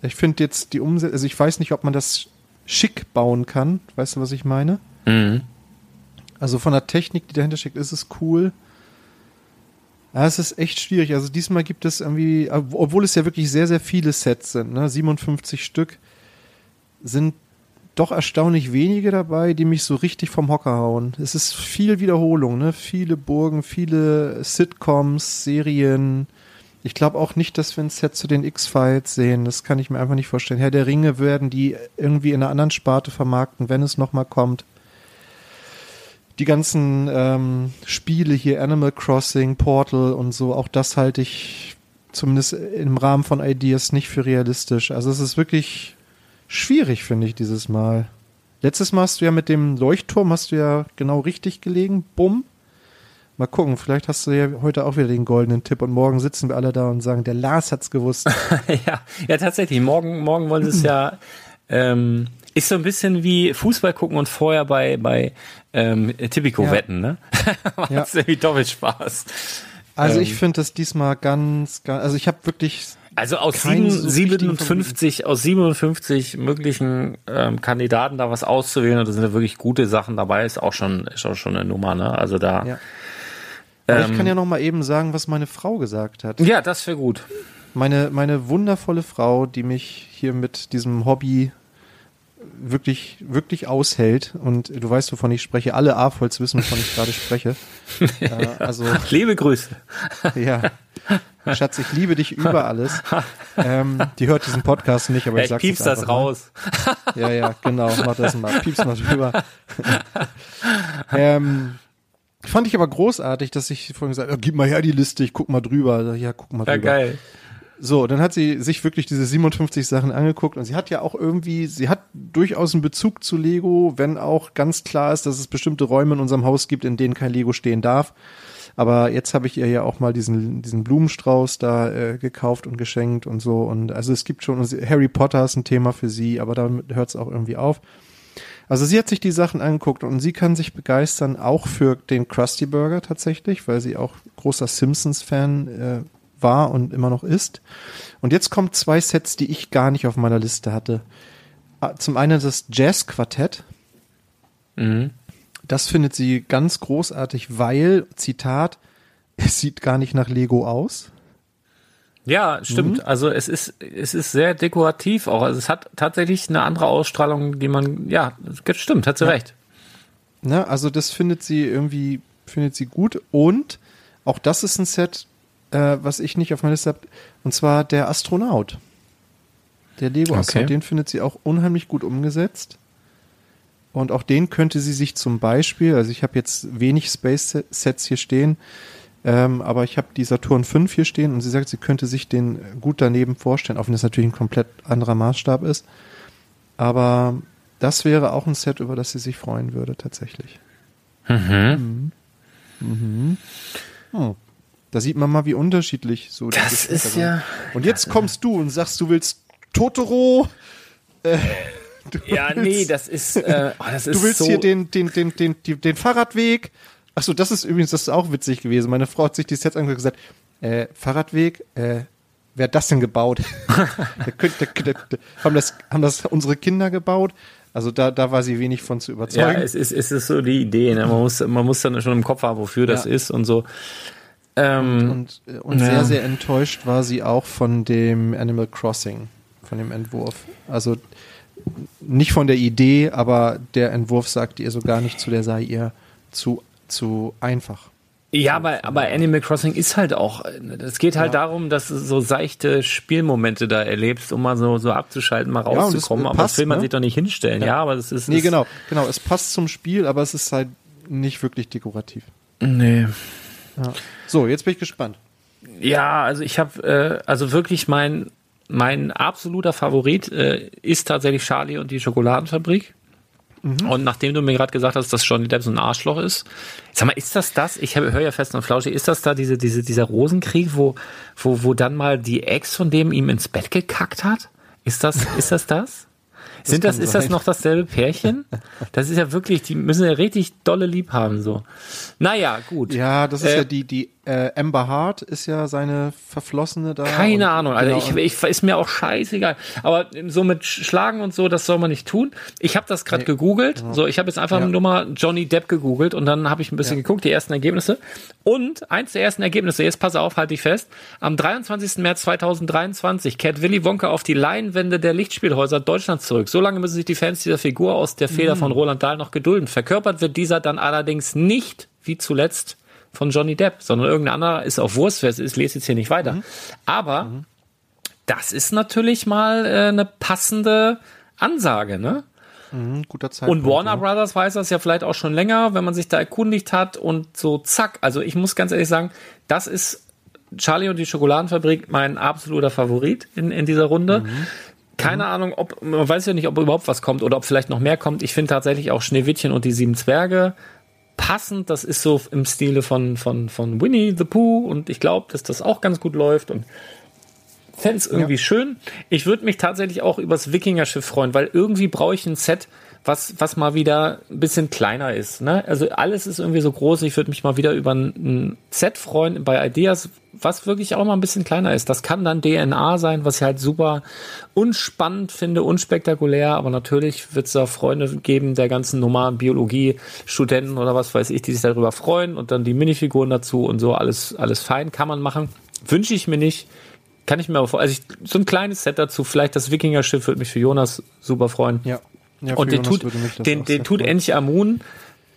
Speaker 2: Ich finde jetzt die Umsetzung, also ich weiß nicht, ob man das schick bauen kann. Weißt du, was ich meine? Mhm. Also von der Technik, die dahinter steckt, ist es cool. Ja, es ist echt schwierig. Also diesmal gibt es irgendwie, obwohl es ja wirklich sehr, sehr viele Sets sind, ne? 57 Stück, sind doch erstaunlich wenige dabei, die mich so richtig vom Hocker hauen. Es ist viel Wiederholung, ne? Viele Burgen, viele Sitcoms, Serien, ich glaube auch nicht, dass wir ein Set zu den X-Files sehen. Das kann ich mir einfach nicht vorstellen. Herr der Ringe werden die irgendwie in einer anderen Sparte vermarkten, wenn es nochmal kommt. Die ganzen ähm, Spiele hier, Animal Crossing, Portal und so, auch das halte ich zumindest im Rahmen von Ideas nicht für realistisch. Also es ist wirklich schwierig, finde ich, dieses Mal. Letztes Mal hast du ja mit dem Leuchtturm, hast du ja genau richtig gelegen, bumm. Mal gucken, vielleicht hast du ja heute auch wieder den goldenen Tipp und morgen sitzen wir alle da und sagen, der Lars hat's gewusst. (laughs)
Speaker 1: ja, ja, tatsächlich. Morgen, morgen wollen sie es ja, ähm, ist so ein bisschen wie Fußball gucken und vorher bei, bei ähm, Tipico ja. wetten, ne? (laughs) Macht ja. irgendwie doppelt Spaß.
Speaker 2: Also ähm, ich finde das diesmal ganz, ganz, also ich habe wirklich
Speaker 1: also aus sieben, so 57, aus 57 möglichen ähm, Kandidaten da was auszuwählen, und da sind ja wirklich gute Sachen dabei, ist auch schon, ist auch schon eine Nummer, ne? Also da.
Speaker 2: Ja. Aber ähm, ich kann ja noch mal eben sagen, was meine Frau gesagt hat.
Speaker 1: Ja, das wäre gut.
Speaker 2: Meine, meine wundervolle Frau, die mich hier mit diesem Hobby wirklich, wirklich aushält. Und du weißt, wovon ich spreche. Alle AFOLs wissen, wovon ich gerade spreche. (laughs)
Speaker 1: äh, also, (laughs) Liebe Grüße.
Speaker 2: ja. Schatz, ich liebe dich über alles. Ähm, die hört diesen Podcast nicht, aber ich, ich sag's
Speaker 1: piepst das raus.
Speaker 2: Mal. Ja, ja, genau. Mach das mal. Piepst mal drüber. (laughs) ähm, fand ich aber großartig, dass ich vorhin gesagt habe, gib mal her die Liste, ich guck mal drüber. Ja, guck mal drüber. Ja,
Speaker 1: geil.
Speaker 2: So, dann hat sie sich wirklich diese 57 Sachen angeguckt und sie hat ja auch irgendwie, sie hat durchaus einen Bezug zu Lego, wenn auch ganz klar ist, dass es bestimmte Räume in unserem Haus gibt, in denen kein Lego stehen darf. Aber jetzt habe ich ihr ja auch mal diesen, diesen Blumenstrauß da äh, gekauft und geschenkt und so. Und also es gibt schon, Harry Potter ist ein Thema für sie, aber damit hört es auch irgendwie auf. Also sie hat sich die Sachen angeguckt und sie kann sich begeistern, auch für den Krusty Burger tatsächlich, weil sie auch großer Simpsons-Fan äh, war und immer noch ist. Und jetzt kommen zwei Sets, die ich gar nicht auf meiner Liste hatte. Ah, zum einen das Jazz-Quartett. Mhm. Das findet sie ganz großartig, weil, Zitat, (laughs) es sieht gar nicht nach Lego aus.
Speaker 1: Ja, stimmt. Mhm. Also es ist, es ist sehr dekorativ auch. Also es hat tatsächlich eine andere Ausstrahlung, die man, ja, stimmt, hat sie ja. recht.
Speaker 2: Ne, also das findet sie irgendwie, findet sie gut. Und auch das ist ein Set, äh, was ich nicht auf meiner Liste habe, und zwar der Astronaut. Der Lego-Astronaut, okay. den findet sie auch unheimlich gut umgesetzt. Und auch den könnte sie sich zum Beispiel, also ich habe jetzt wenig Space-Sets hier stehen, ähm, aber ich habe die Saturn 5 hier stehen und sie sagt, sie könnte sich den gut daneben vorstellen, auch wenn das natürlich ein komplett anderer Maßstab ist. Aber das wäre auch ein Set, über das sie sich freuen würde, tatsächlich. Mhm. Mhm. Mhm. Oh. Da sieht man mal, wie unterschiedlich so
Speaker 1: das ist ja.
Speaker 2: Und jetzt kommst du und sagst, du willst Totoro. Äh, (laughs)
Speaker 1: ja, willst, nee, das ist, äh, oh, das ist
Speaker 2: Du willst
Speaker 1: so
Speaker 2: hier den, den, den, den, den, den Fahrradweg. Achso, das ist übrigens, das ist auch witzig gewesen. Meine Frau hat sich die Sets angeguckt und gesagt, äh, Fahrradweg, äh, wer hat das denn gebaut? (laughs) der, der, der, haben, das, haben das unsere Kinder gebaut? Also da, da war sie wenig von zu überzeugen.
Speaker 1: Ja, es ist, es ist so die Idee. Ne? Man, muss, man muss dann schon im Kopf haben, wofür das ist und so.
Speaker 2: Ähm, und, und, und ja. sehr, sehr enttäuscht war sie auch von dem Animal Crossing, von dem Entwurf. Also nicht von der Idee, aber der Entwurf sagt ihr so gar nicht zu, der sei ihr zu, zu einfach.
Speaker 1: Ja, aber, aber Animal Crossing ist halt auch, es geht halt ja. darum, dass du so seichte Spielmomente da erlebst, um mal so, so abzuschalten, mal rauszukommen. Ja, aber passt, das will man ne? sich doch nicht hinstellen, ja, ja aber das ist.
Speaker 2: Nee, genau, genau. Es passt zum Spiel, aber es ist halt nicht wirklich dekorativ.
Speaker 1: Nee.
Speaker 2: Ja. So, jetzt bin ich gespannt.
Speaker 1: Ja, also ich habe, äh, also wirklich mein, mein absoluter Favorit äh, ist tatsächlich Charlie und die Schokoladenfabrik. Mhm. Und nachdem du mir gerade gesagt hast, dass Johnny Depp so ein Arschloch ist, sag mal, ist das das? Ich höre ja fest und flauschig, ist das da diese, diese, dieser Rosenkrieg, wo, wo, wo dann mal die Ex von dem ihm ins Bett gekackt hat? Ist das, (laughs) ist das das? Sind das, ist das noch dasselbe Pärchen? Das ist ja wirklich, die müssen ja richtig dolle lieb haben, so. Naja, gut.
Speaker 2: Ja, das ist äh, ja die, die äh, Amber Hart ist ja seine Verflossene da.
Speaker 1: Keine Ahnung, also genau. ich, ich ist mir auch scheißegal. Aber so mit Schlagen und so, das soll man nicht tun. Ich habe das gerade nee. gegoogelt. Ja. So, ich habe jetzt einfach ja. nur mal Johnny Depp gegoogelt und dann habe ich ein bisschen ja. geguckt, die ersten Ergebnisse. Und eins der ersten Ergebnisse, jetzt pass auf, halte ich fest. Am 23. März 2023 kehrt Willy Wonka auf die Leinwände der Lichtspielhäuser Deutschlands zurück. So lange müssen sich die Fans dieser Figur aus der Feder mhm. von Roland Dahl noch gedulden. Verkörpert wird dieser dann allerdings nicht, wie zuletzt, von Johnny Depp, sondern irgendein anderer ist auf Wurst, ich lese jetzt hier nicht weiter. Mhm. Aber mhm. das ist natürlich mal äh, eine passende Ansage, ne?
Speaker 2: Mhm, guter Zeitpunkt.
Speaker 1: Und Warner
Speaker 2: ja.
Speaker 1: Brothers weiß das ja vielleicht auch schon länger, wenn man sich da erkundigt hat und so zack. Also ich muss ganz ehrlich sagen, das ist Charlie und die Schokoladenfabrik mein absoluter Favorit in, in dieser Runde.
Speaker 2: Mhm.
Speaker 1: Keine Ahnung, ob, man weiß ja nicht, ob überhaupt was kommt oder ob vielleicht noch mehr kommt. Ich finde tatsächlich auch Schneewittchen und die sieben Zwerge passend. Das ist so im Stile von, von, von Winnie the Pooh und ich glaube, dass das auch ganz gut läuft und fände es irgendwie schön. Ich würde mich tatsächlich auch übers Wikinger-Schiff freuen, weil irgendwie brauche ich ein Set, was, was mal wieder ein bisschen kleiner ist. Ne? Also alles ist irgendwie so groß. Ich würde mich mal wieder über ein, Set freuen bei Ideas, was wirklich auch mal ein bisschen kleiner ist. Das kann dann DNA sein, was ich halt super unspannend finde, unspektakulär, aber natürlich wird es da Freunde geben der ganzen normalen Biologie-Studenten oder was weiß ich, die sich darüber freuen und dann die Minifiguren dazu und so, alles, alles fein, kann man machen. Wünsche ich mir nicht. Kann ich mir aber vor, also ich, so ein kleines Set dazu, vielleicht das Wikinger-Schiff würde mich für Jonas super freuen.
Speaker 2: Ja. Ja
Speaker 1: Und den
Speaker 2: Jonas
Speaker 1: tut, den, den tut endlich Amun,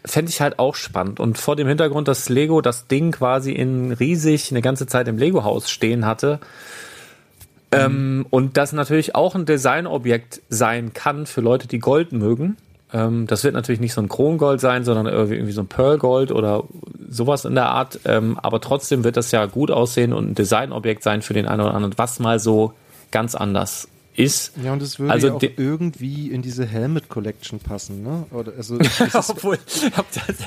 Speaker 1: fände ich halt auch spannend. Und vor dem Hintergrund, dass Lego das Ding quasi in riesig eine ganze Zeit im Lego-Haus stehen hatte. Ähm, und das natürlich auch ein Designobjekt sein kann für Leute, die Gold mögen. Ähm, das wird natürlich nicht so ein Krongold sein, sondern irgendwie, irgendwie so ein Pearlgold oder sowas in der Art. Ähm, aber trotzdem wird das ja gut aussehen und ein Designobjekt sein für den einen oder anderen, was mal so ganz anders ist.
Speaker 2: Ja, und es würde
Speaker 1: Also
Speaker 2: ja auch irgendwie in diese Helmet Collection passen, ne? Oder also (laughs) ist,
Speaker 1: Obwohl,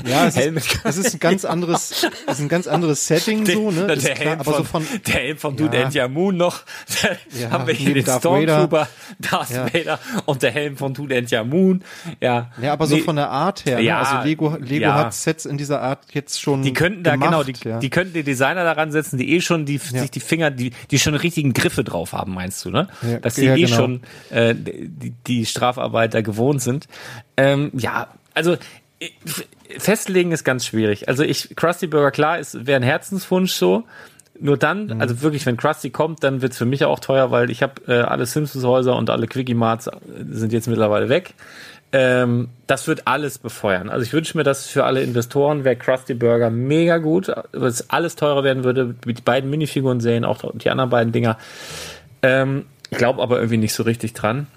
Speaker 2: ja, es ist, es ist ein ganz anderes, (laughs) es ist ein ganz anderes Setting so, ne?
Speaker 1: der, der,
Speaker 2: klar,
Speaker 1: Helm
Speaker 2: aber
Speaker 1: von,
Speaker 2: so von
Speaker 1: der Helm von Dude
Speaker 2: Ja.
Speaker 1: Ant Moon noch. Da (laughs)
Speaker 2: Ja,
Speaker 1: haben wir hier den
Speaker 2: Darth
Speaker 1: Stormtrooper, Darth
Speaker 2: Ja.
Speaker 1: Vader und der Helm von Dude Ant Moon. Ja,
Speaker 2: Ja, aber so
Speaker 1: Nee,
Speaker 2: von der Art her.
Speaker 1: Ja,
Speaker 2: ne? Also Lego, Lego hat Sets in dieser Art jetzt schon.
Speaker 1: Die könnten da
Speaker 2: gemacht,
Speaker 1: genau, die, die könnten die Designer daran setzen, die eh schon die sich die Finger, die die schon richtigen Griffe drauf haben, meinst du, ne? Dass die
Speaker 2: ja,
Speaker 1: eh
Speaker 2: genau.
Speaker 1: schon äh, die, die Strafarbeiter gewohnt sind. Ähm, ja, also äh, festlegen ist ganz schwierig. Also ich Krusty Burger klar ist wäre ein Herzenswunsch so. Nur dann,
Speaker 2: Mhm.
Speaker 1: also wirklich, wenn Krusty kommt, dann wird's für mich auch teuer, weil ich habe äh, alle Simpsons Häuser und alle Quickie Marts äh, sind jetzt mittlerweile weg. Ähm, das wird alles befeuern. Also ich wünsche mir das für alle Investoren, wäre Krusty Burger mega gut, weil es alles teurer werden würde. Die beiden Minifiguren sehen, auch die anderen beiden Dinger. Ähm, glaube aber irgendwie nicht so richtig dran.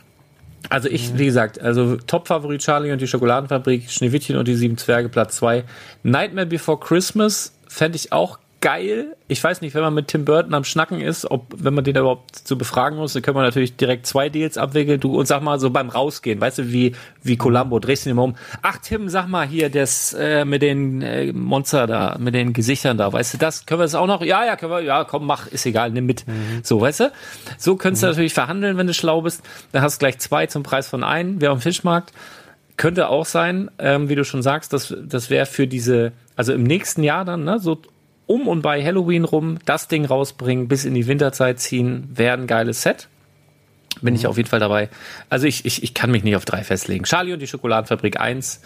Speaker 1: Also ich, wie gesagt, also Top-Favorit Charlie und die Schokoladenfabrik, Schneewittchen und die sieben Zwerge, Platz zwei. Nightmare Before Christmas fände ich auch geil. Ich weiß nicht, wenn man mit Tim Burton am Schnacken ist, ob, wenn man den da überhaupt zu befragen muss, dann können wir natürlich direkt zwei Deals abwickeln. Du, und sag mal, so beim Rausgehen, weißt du, wie, wie Columbo, drehst du ihn immer um. Ach, Tim, sag mal hier, das, äh, mit den äh, Monster da, mit den Gesichtern da, weißt du, das, können wir das auch noch? Ja, ja, können wir, ja, komm, mach, ist egal, nimm mit. So, weißt du? So könntest du natürlich verhandeln, wenn du schlau bist. Dann hast du gleich zwei zum Preis von einem, wer am Fischmarkt. Könnte auch sein, ähm, wie du schon sagst, das, das wäre für diese, also im nächsten Jahr dann, ne, so um und bei Halloween rum, das Ding rausbringen, bis in die Winterzeit ziehen, wäre ein geiles Set. Bin ich auf jeden Fall dabei. Also ich, ich, ich kann mich nicht auf drei festlegen. Charlie und die Schokoladenfabrik eins,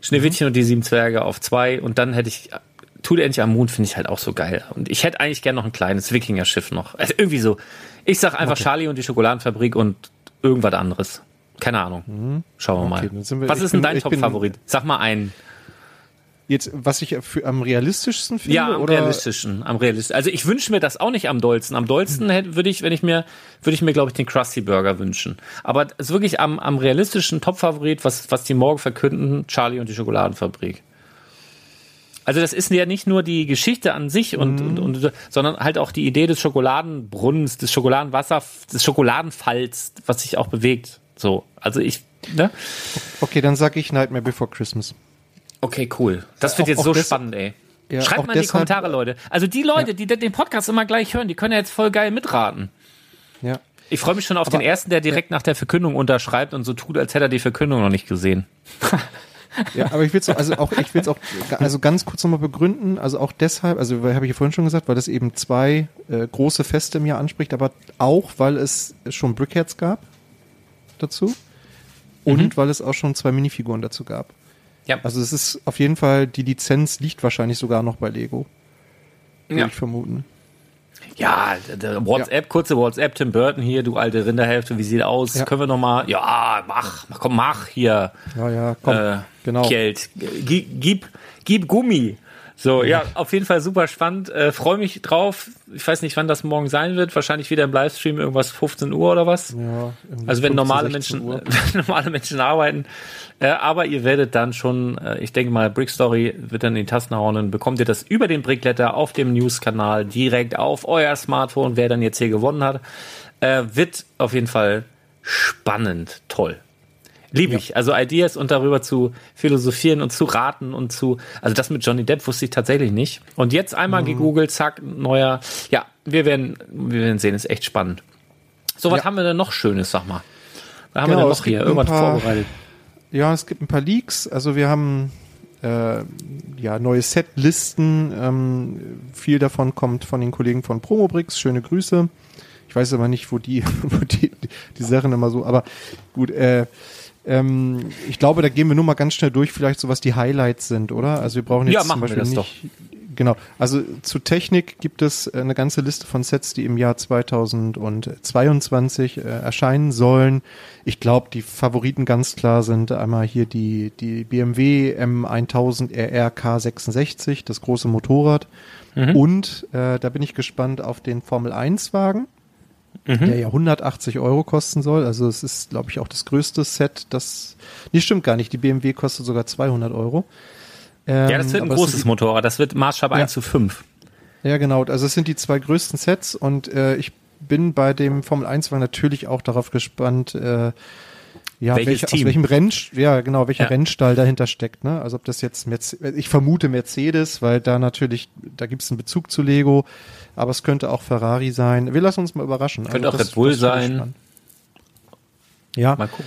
Speaker 1: Schneewittchen und die sieben Zwerge auf zwei und dann hätte ich Tut endlich am Mond finde ich halt auch so geil. Und ich hätte eigentlich gern noch ein kleines Wikinger-Schiff noch. Also irgendwie so. Ich sag einfach Charlie und die Schokoladenfabrik und irgendwas anderes. Keine Ahnung. Schauen wir
Speaker 2: Okay,
Speaker 1: mal.
Speaker 2: wir-
Speaker 1: Was ist denn dein Top-Favorit? Sag mal einen.
Speaker 2: Jetzt, was ich für am realistischsten finde,
Speaker 1: Ja, am
Speaker 2: oder?
Speaker 1: realistischen, am realistischen. Also ich wünsche mir das auch nicht am dollsten. Am dollsten hätte, würde ich, wenn ich mir, würde ich mir, glaube ich, den Krusty Burger wünschen. Aber es ist wirklich am, am realistischen Top-Favorit, was, was die morgen verkünden, Charlie und die Schokoladenfabrik. Also das ist ja nicht nur die Geschichte an sich und, und, und sondern halt auch die Idee des Schokoladenbrunnens, des Schokoladenwasser, des Schokoladenfalls, was sich auch bewegt. So, also ich, ne?
Speaker 2: Okay, dann sag ich Nightmare Before Christmas.
Speaker 1: Okay, cool. Das wird
Speaker 2: Auch-
Speaker 1: jetzt so spannend, ey.
Speaker 2: Ja,
Speaker 1: Schreibt mal in die Kommentare, Leute. Also die Leute, die den Podcast immer gleich hören, die können ja jetzt voll geil mitraten.
Speaker 2: Ja.
Speaker 1: Ich freue mich schon auf den ersten, der direkt nach der Verkündung unterschreibt und so tut, als hätte er die Verkündung noch nicht gesehen. (laughs)
Speaker 2: Ja, aber ich will es also auch, ich will es auch also ganz kurz nochmal begründen. Also auch deshalb, also habe ich ja vorhin schon gesagt, weil das eben zwei äh, große Feste im Jahr anspricht, aber auch, weil es schon Brickheads gab dazu und weil es auch schon zwei Minifiguren dazu gab.
Speaker 1: Ja.
Speaker 2: Also es ist auf jeden Fall, die Lizenz liegt wahrscheinlich sogar noch bei Lego. Würde
Speaker 1: Ja.
Speaker 2: ich vermuten.
Speaker 1: Ja, der WhatsApp, kurze WhatsApp, Tim Burton hier, du alte Rinderhälfte, wie sieht aus?
Speaker 2: Ja.
Speaker 1: Können wir noch mal, ja, mach, komm, mach hier.
Speaker 2: Ja, ja, komm,
Speaker 1: äh,
Speaker 2: genau.
Speaker 1: Geld. Gib, gib, gib Gummi. So, ja, auf jeden Fall super spannend. Äh, Freue mich drauf. Ich weiß nicht, wann das morgen sein wird. Wahrscheinlich wieder im Livestream irgendwas 15 Uhr oder was. Ja, also wenn 15, normale Menschen, (laughs) wenn normale Menschen arbeiten. Äh, aber ihr werdet dann schon, äh, ich denke mal, Brick Story wird dann in die Tasten hauen. Dann bekommt ihr das über den Brickletter auf dem News-Kanal direkt auf euer Smartphone, wer dann jetzt hier gewonnen hat. Äh, wird auf jeden Fall spannend, toll. Liebe ich. Also Ideas und darüber zu philosophieren und zu raten und zu, also das mit Johnny Depp wusste ich tatsächlich nicht. Und jetzt einmal mhm. gegoogelt, zack, neuer. Ja, wir werden, wir werden sehen, ist echt spannend. So, was ja. haben wir denn noch Schönes, sag mal? Was haben genau, wir denn noch hier? Irgendwas paar, vorbereitet?
Speaker 2: Ja, es gibt ein paar Leaks. Also wir haben äh, ja neue Setlisten. Ähm, viel davon kommt von den Kollegen von Promobrix. Schöne Grüße. Ich weiß aber nicht, wo die, (laughs) wo die, die Sachen immer so, aber gut, äh, ähm, ich glaube, da gehen wir nur mal ganz schnell durch, vielleicht so was die Highlights sind, oder? Also wir brauchen jetzt ja, zum Beispiel nicht. Doch. Genau. Also zu Technik gibt es eine ganze Liste von Sets, die im Jahr 2022 äh, erscheinen sollen. Ich glaube, die Favoriten ganz klar sind einmal hier die, die BMW M1000 RR K66, das große Motorrad. Mhm. Und äh, da bin ich gespannt auf den Formel 1 Wagen mhm. der ja 180 Euro kosten soll. Also es ist, glaube ich, auch das größte Set, das, nee, stimmt gar nicht, die BMW kostet sogar 200 Euro.
Speaker 1: Ähm, ja, das wird ein großes Maschstab das wird Maßstab ja. 1 zu 5.
Speaker 2: Ja, genau, also es sind die zwei größten Sets und äh, ich bin bei dem Formel 1 Wagen natürlich auch darauf gespannt, äh, ja, welche, aus welchem Renn, ja genau, welcher ja. Rennstall dahinter steckt, ne? Also ob das jetzt Mercedes, ich vermute Mercedes, weil da natürlich, da gibt es einen Bezug zu Lego aber es könnte auch Ferrari sein. Wir lassen uns mal überraschen.
Speaker 1: Könnte also auch Red Bull sein.
Speaker 2: Ja. Mal gucken.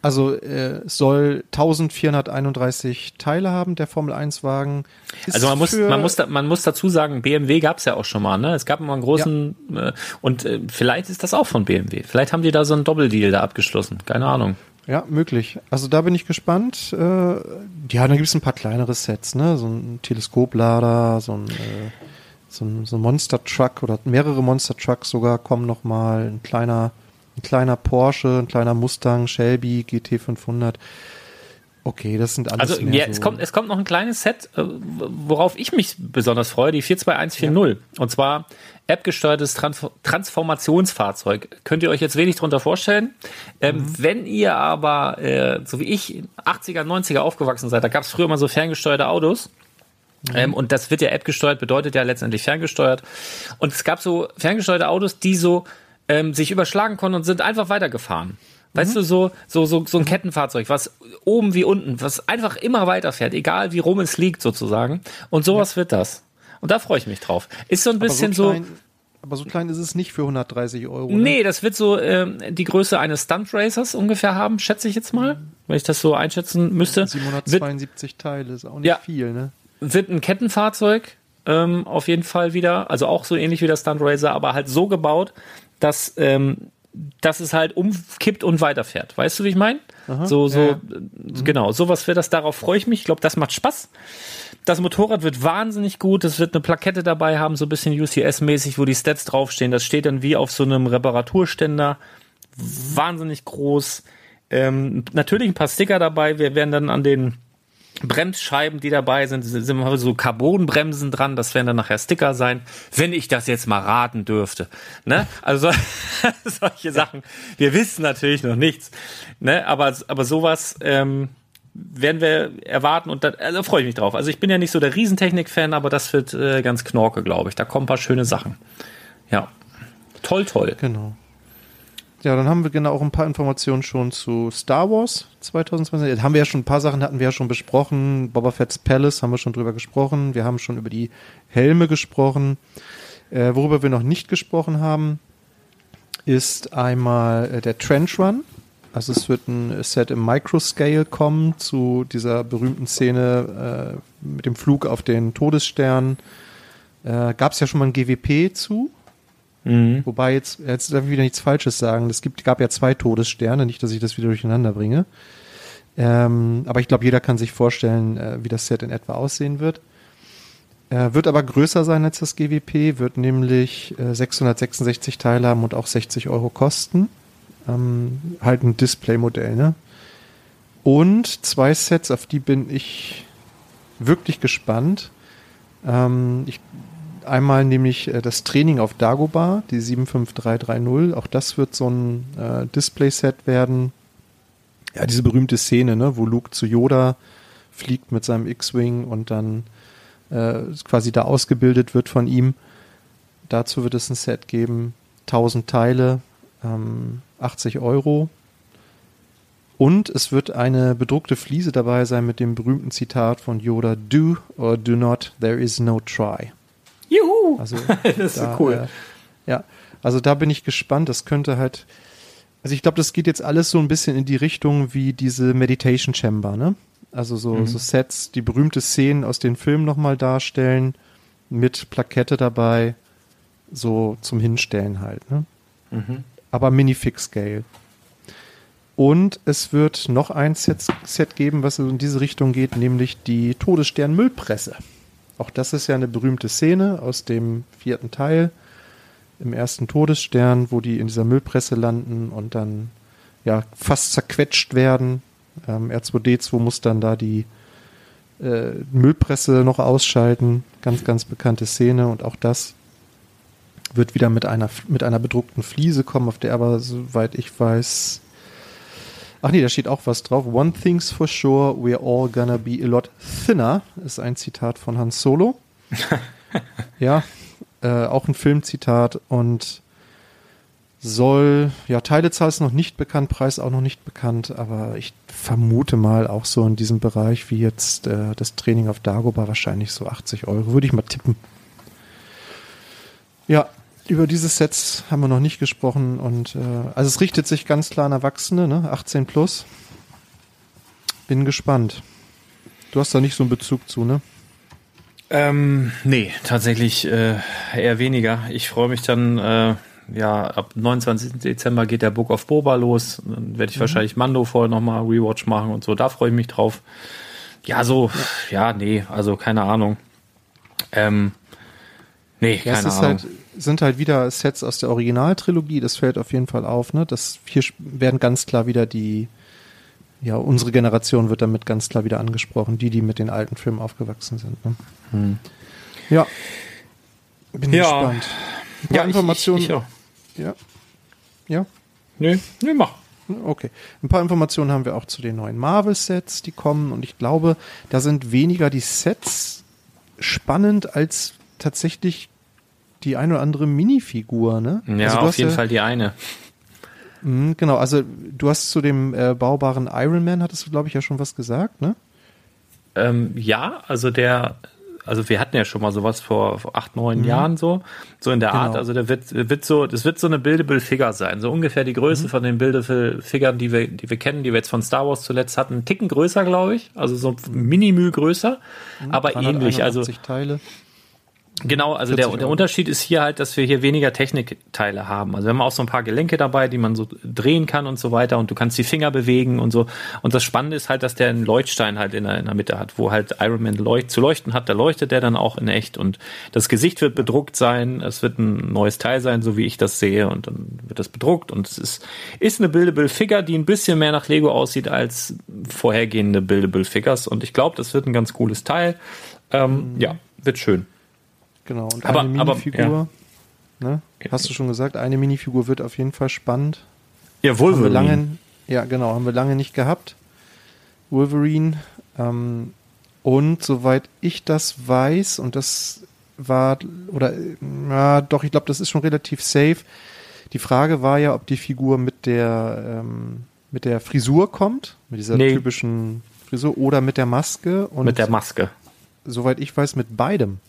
Speaker 2: Also äh, es soll 1431 Teile haben, der Formel 1 Wagen.
Speaker 1: Ist also man muss, man muss, da, man muss dazu sagen, BMW gab es ja auch schon mal, ne? Es gab mal einen großen ja. äh, und äh, vielleicht ist das auch von BMW. Vielleicht haben die da so einen Doppeldeal da abgeschlossen. Keine Ahnung.
Speaker 2: Ja, möglich. Also da bin ich gespannt. Äh, ja, dann gibt es ein paar kleinere Sets, ne? So ein Teleskoplader, so ein äh, so ein, so ein Monster Truck oder mehrere Monster Trucks sogar kommen nochmal. Ein kleiner, ein kleiner Porsche, ein kleiner Mustang, Shelby, GT500. Okay, das sind alles.
Speaker 1: Also ja, so es kommt, es kommt noch ein kleines Set, äh, worauf ich mich besonders freue, die 42140. Ja. Und zwar appgesteuertes Trans Transformationsfahrzeug. Könnt ihr euch jetzt wenig darunter vorstellen. Ähm, mhm. Wenn ihr aber, äh, so wie ich, 80er, 90er aufgewachsen seid, da gab es früher mal so ferngesteuerte Autos. Mhm. Ähm, und das wird ja App gesteuert, bedeutet ja letztendlich ferngesteuert. Und es gab so ferngesteuerte Autos, die so ähm, sich überschlagen konnten und sind einfach weitergefahren. Weißt mhm. du, so, so, so, so ein mhm. Kettenfahrzeug, was oben wie unten, was einfach immer weiterfährt, egal wie rum es liegt sozusagen. Und sowas ja. wird das. Und da freue ich mich drauf. Ist so ein bisschen so, klein,
Speaker 2: so. Aber so klein ist es nicht für 130 Euro.
Speaker 1: Ne? Nee, das wird so ähm, die Größe eines Stunt Racers ungefähr haben, schätze ich jetzt mal, mhm. wenn ich das so einschätzen müsste.
Speaker 2: 772 wird, Teile ist auch nicht ja, viel, ne?
Speaker 1: wird ein Kettenfahrzeug ähm, auf jeden Fall wieder, also auch so ähnlich wie der Stunt Racer, aber halt so gebaut, dass, ähm, dass es halt umkippt und weiterfährt. Weißt du, wie ich meine? So, so, ja. Mhm. genau, sowas wird das, darauf freue ich mich. Ich glaube, das macht Spaß. Das Motorrad wird wahnsinnig gut. Es wird eine Plakette dabei haben, so ein bisschen UCS-mäßig, wo die Stats draufstehen. Das steht dann wie auf so einem Reparaturständer. Wahnsinnig groß. Ähm, natürlich ein paar Sticker dabei. Wir werden dann an den Bremsscheiben, die dabei sind, sind so Carbonbremsen dran, das werden dann nachher Sticker sein, wenn ich das jetzt mal raten dürfte. Ne? Also (laughs) solche Sachen. Wir wissen natürlich noch nichts, ne? aber, aber sowas ähm, werden wir erwarten und da also freue ich mich drauf. Also ich bin ja nicht so der Riesentechnik-Fan, aber das wird äh, ganz knorke, glaube ich. Da kommen ein paar schöne Sachen. Ja, toll, toll.
Speaker 2: Genau. Ja, dann haben wir genau auch ein paar Informationen schon zu Star Wars 2020. Jetzt haben wir ja schon ein paar Sachen hatten wir ja schon besprochen. Boba Fett's Palace haben wir schon drüber gesprochen. Wir haben schon über die Helme gesprochen. Äh, worüber wir noch nicht gesprochen haben, ist einmal äh, der Trench Run. Also es wird ein Set im Microscale kommen zu dieser berühmten Szene äh, mit dem Flug auf den Todesstern. Äh, Gab es ja schon mal ein GWP zu. Mhm. Wobei jetzt, jetzt darf ich wieder nichts Falsches sagen. Es gibt, gab ja zwei Todessterne, nicht, dass ich das wieder durcheinander bringe. Ähm, aber ich glaube, jeder kann sich vorstellen, äh, wie das Set in etwa aussehen wird. Äh, wird aber größer sein als das GWP, wird nämlich äh, 666 Teile haben und auch 60 Euro kosten. Ähm, halt ein Display-Modell, ne? Und zwei Sets, auf die bin ich wirklich gespannt. Ähm, ich, einmal nämlich äh, das Training auf Dagobah, die 75330. Auch das wird so ein äh, Display-Set werden. Ja, diese berühmte Szene, ne, wo Luke zu Yoda fliegt mit seinem X-Wing und dann äh, quasi da ausgebildet wird von ihm. Dazu wird es ein Set geben. 1000 Teile, ähm, 80 Euro. Und es wird eine bedruckte Fliese dabei sein mit dem berühmten Zitat von Yoda: Do or do not, there is no try.
Speaker 1: Juhu!
Speaker 2: Also, (laughs)
Speaker 1: das ist da, cool.
Speaker 2: Äh, ja, also da bin ich gespannt. Das könnte halt. Also ich glaube, das geht jetzt alles so ein bisschen in die Richtung wie diese Meditation Chamber, ne? Also so, mhm. so Sets, die berühmte Szenen aus den Filmen nochmal darstellen, mit Plakette dabei, so zum Hinstellen halt, ne? Mhm. Aber Minifix-Scale. Und es wird noch ein Set, Set geben, was in diese Richtung geht, nämlich die Todesstern-Müllpresse. Auch das ist ja eine berühmte Szene aus dem vierten Teil im ersten Todesstern, wo die in dieser Müllpresse landen und dann ja fast zerquetscht werden. Ähm, R2D2 muss dann da die äh, Müllpresse noch ausschalten. Ganz, ganz bekannte Szene und auch das wird wieder mit einer, mit einer bedruckten Fliese kommen, auf der aber, soweit ich weiß, Ach nee, da steht auch was drauf. One thing's for sure, we're all gonna be a lot thinner, ist ein Zitat von Hans Solo. (laughs) ja, äh, auch ein Filmzitat und soll, ja, Teilezahl ist noch nicht bekannt, Preis auch noch nicht bekannt, aber ich vermute mal auch so in diesem Bereich wie jetzt äh, das Training auf Dagobah wahrscheinlich so 80 Euro, würde ich mal tippen. Ja, über diese Sets haben wir noch nicht gesprochen und äh, also es richtet sich ganz klar an Erwachsene, ne? 18 plus. Bin gespannt. Du hast da nicht so einen Bezug zu, ne?
Speaker 1: Ähm, nee, tatsächlich äh, eher weniger. Ich freue mich dann, äh, ja, ab 29. Dezember geht der Book of Boba los. Dann werde ich mhm. wahrscheinlich Mando vorher nochmal Rewatch machen und so. Da freue ich mich drauf. Ja, so, ja, nee, also keine Ahnung. Ähm, nee, ja, keine Ahnung.
Speaker 2: Halt, sind halt wieder Sets aus der Originaltrilogie, das fällt auf jeden Fall auf, ne? Das hier werden ganz klar wieder die, ja, unsere Generation wird damit ganz klar wieder angesprochen, die, die mit den alten Filmen aufgewachsen sind. Ne? Hm. Ja. Bin ja. gespannt. Ein paar ja, Informationen. Ich, ich, ich ja. Ja.
Speaker 1: Nö, nö, mach.
Speaker 2: Okay. Ein paar Informationen haben wir auch zu den neuen Marvel-Sets, die kommen. Und ich glaube, da sind weniger die Sets spannend als tatsächlich die ein oder andere Minifigur, ne?
Speaker 1: Ja, also auf jeden ja, Fall die eine.
Speaker 2: Mh, genau, also du hast zu dem äh, baubaren Iron Man, hattest du, glaube ich, ja schon was gesagt, ne?
Speaker 1: Ähm, ja, also der, also wir hatten ja schon mal sowas vor, vor acht, neun mhm. Jahren so, so in der genau. Art. Also der wird, wird so, das wird so eine Buildable Figure sein, so ungefähr die Größe mhm. von den Buildable Figuren, die wir, die wir kennen, die wir jetzt von Star Wars zuletzt hatten, einen Ticken größer, glaube ich, also so Minimü größer, mhm. aber ähnlich. Also
Speaker 2: Teile.
Speaker 1: Genau, also der, der Unterschied ist hier halt, dass wir hier weniger Technikteile haben. Also wir haben auch so ein paar Gelenke dabei, die man so drehen kann und so weiter und du kannst die Finger bewegen und so. Und das Spannende ist halt, dass der einen Leuchtstein halt in der, in der Mitte hat, wo halt Iron Man leucht, zu leuchten hat, da leuchtet der dann auch in echt und das Gesicht wird bedruckt sein, es wird ein neues Teil sein, so wie ich das sehe und dann wird das bedruckt und es ist, ist eine Buildable Figure, die ein bisschen mehr nach Lego aussieht als vorhergehende Buildable Figures und ich glaube, das wird ein ganz cooles Teil. Ähm, mhm. Ja, wird schön.
Speaker 2: Genau, und aber, eine Minifigur, aber, ja. ne? hast du schon gesagt, eine Minifigur wird auf jeden Fall spannend.
Speaker 1: Ja, Wolverine. Haben wir
Speaker 2: lange, ja, genau, haben wir lange nicht gehabt. Wolverine. Ähm, und soweit ich das weiß, und das war, oder, ja, doch, ich glaube, das ist schon relativ safe. Die Frage war ja, ob die Figur mit der, ähm, mit der Frisur kommt, mit dieser nee. typischen Frisur, oder mit der Maske.
Speaker 1: Und mit der Maske.
Speaker 2: Soweit ich weiß, mit beidem.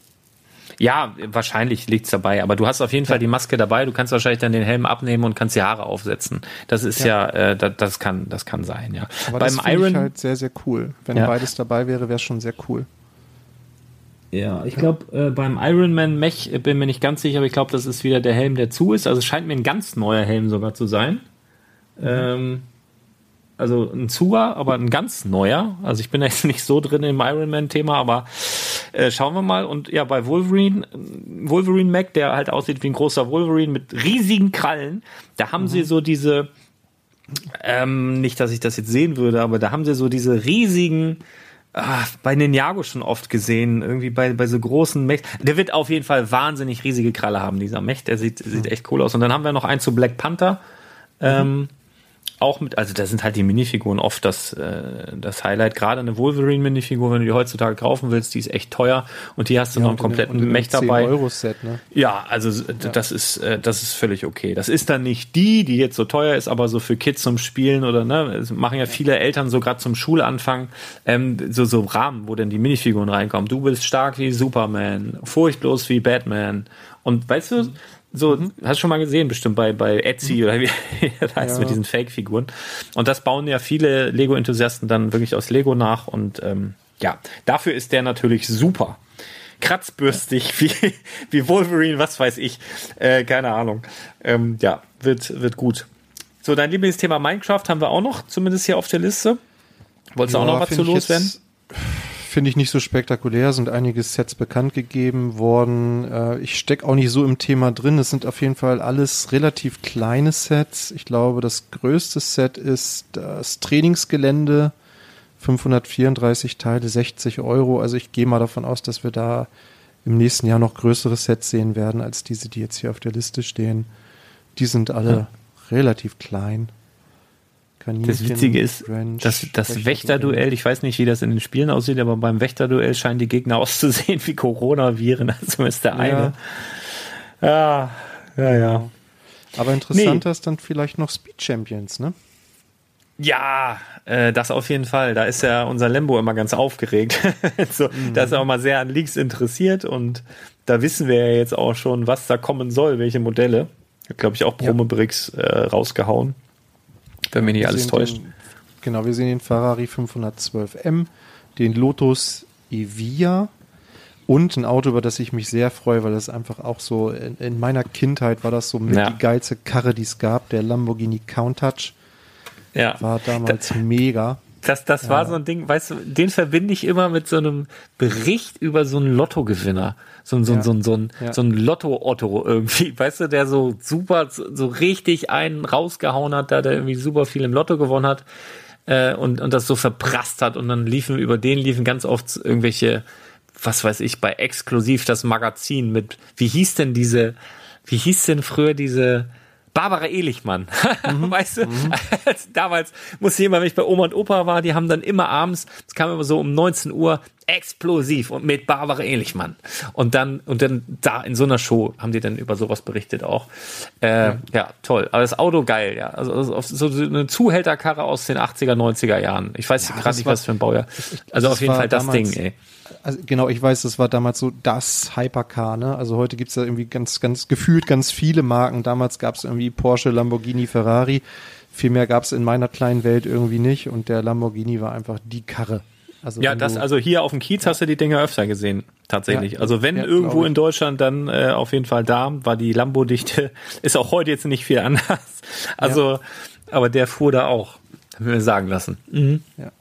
Speaker 1: Ja, wahrscheinlich liegt's dabei, aber du hast auf jeden ja. Fall die Maske dabei, du kannst wahrscheinlich dann den Helm abnehmen und kannst die Haare aufsetzen. Das ist ja, ja äh, das, das, kann das kann sein, ja.
Speaker 2: Aber Beim das Iron ich halt sehr sehr cool. Wenn ja. beides dabei wäre, wäre schon sehr cool.
Speaker 1: Ja, ich glaube, äh, beim Ironman Mech bin mir nicht ganz sicher, aber ich glaube, das ist wieder der Helm, der zu ist. Also es scheint mir ein ganz neuer Helm sogar zu sein. Mhm. Ähm, also ein Zuger, aber ein ganz neuer. Also ich bin jetzt (laughs) nicht so drin im Ironman-Thema, aber äh, schauen wir mal. Und ja, bei Wolverine, Wolverine Mac, der halt aussieht wie ein großer Wolverine mit riesigen Krallen, da haben mhm. sie so diese, ähm, nicht, dass ich das jetzt sehen würde, aber da haben sie so diese riesigen ah, bei Ninjago schon oft gesehen, irgendwie bei, bei so großen Mech. Der wird auf jeden Fall wahnsinnig riesige Kralle haben, dieser Mech. Der sieht, sieht echt cool aus. Und dann haben wir noch einen zu Black Panther. Ähm, auch mit, also da sind halt die Minifiguren oft das, äh, das Highlight. Gerade eine Wolverine-Minifigur, wenn du die heutzutage kaufen willst, die ist echt teuer und die hast du ja, noch einen kompletten Mech dabei.
Speaker 2: Euro-Set, ne?
Speaker 1: Ja, also ja. das ist, äh, das ist völlig okay. Das ist dann nicht die, die jetzt so teuer ist, aber so für Kids zum Spielen oder ne, das machen ja viele Eltern so gerade zum Schulanfang, ähm, so, so Rahmen, wo dann die Minifiguren reinkommen. Du bist stark wie Superman, furchtlos wie Batman. Und weißt du, so, mhm. hast du schon mal gesehen, bestimmt bei, bei Etsy mhm. oder wie (laughs) das heißt ja. mit diesen Fake-Figuren. Und das bauen ja viele Lego-Enthusiasten dann wirklich aus Lego nach. Und ähm, ja, dafür ist der natürlich super. Kratzbürstig, (laughs) wie, wie Wolverine, was weiß ich. Äh, keine Ahnung. Ähm, ja, wird, wird gut. So, dein Lieblingsthema Minecraft haben wir auch noch, zumindest hier auf der Liste. Wolltest du ja, auch noch was zu loswerden?
Speaker 2: Finde ich nicht so spektakulär, sind einige Sets bekannt gegeben worden. Äh, ich stecke auch nicht so im Thema drin. Es sind auf jeden Fall alles relativ kleine Sets. Ich glaube, das größte Set ist das Trainingsgelände. 534 Teile, 60 Euro. Also ich gehe mal davon aus, dass wir da im nächsten Jahr noch größere Sets sehen werden als diese, die jetzt hier auf der Liste stehen. Die sind alle ja. relativ klein.
Speaker 1: Das Witzige ist, Ranch, das, das Wächterduell, ich weiß nicht, wie das in den Spielen aussieht, aber beim Wächterduell scheinen die Gegner (laughs) auszusehen wie Coronaviren, also ist der eine. Ja, ja, ja.
Speaker 2: Aber interessanter nee. ist dann vielleicht noch Speed Champions, ne?
Speaker 1: Ja, äh, das auf jeden Fall. Da ist ja unser Lembo immer ganz aufgeregt. (laughs) so, mhm. Da ist er auch mal sehr an Leaks interessiert und da wissen wir ja jetzt auch schon, was da kommen soll, welche Modelle. Glaube ich auch Promobricks äh, rausgehauen. Wenn mir nicht alles täuscht.
Speaker 2: Den, genau, wir sehen den Ferrari 512M, den Lotus Evia und ein Auto, über das ich mich sehr freue, weil das einfach auch so, in, in meiner Kindheit war das so mit ja. die geilste Karre, die es gab, der Lamborghini Countach. Ja. War damals da, mega.
Speaker 1: Das, das ja. war so ein Ding, weißt du, den verbinde ich immer mit so einem Bericht über so einen Lottogewinner. So, so, ja. so, so, so ein, ja. so ein Lotto-Otto irgendwie, weißt du, der so super, so richtig einen rausgehauen hat, da der irgendwie super viel im Lotto gewonnen hat äh, und, und das so verprasst hat. Und dann liefen über den liefen ganz oft irgendwelche, was weiß ich, bei Exklusiv das Magazin mit, wie hieß denn diese, wie hieß denn früher diese, Barbara Ehlichmann. (laughs) Mhm. weißt du? Mhm. (laughs) Damals musste jemand, wenn ich bei Oma und Opa war, die haben dann immer abends, es kam immer so um 19 Uhr, explosiv und mit Barbara Ehlichmann. Und dann, und dann da in so einer Show haben die dann über sowas berichtet auch. Äh, ja. ja. toll. Aber das Auto geil, ja. Also, also so eine Zuhälterkarre aus den 80er, 90er Jahren. Ich weiß ja, gerade nicht, war, was für ein Baujahr. Also auf jeden Fall das damals, Ding, ey
Speaker 2: also genau, ich weiß, das war damals so das Hypercar, ne? Also heute gibt's da irgendwie ganz, ganz gefühlt ganz viele Marken. Damals gab's irgendwie Porsche, Lamborghini, Ferrari. Viel mehr gab's in meiner kleinen Welt irgendwie nicht und der Lamborghini war einfach die Karre.
Speaker 1: Also ja, das, also hier auf dem Kiez hast du die Dinger öfter gesehen, tatsächlich. Ja, also wenn ja, irgendwo in Deutschland, dann äh, auf jeden Fall da, war die Lambo-Dichte, (laughs) ist auch heute jetzt nicht viel anders. Also, ja. aber der fuhr da auch, haben wir sagen lassen.
Speaker 2: Mhm. Ja.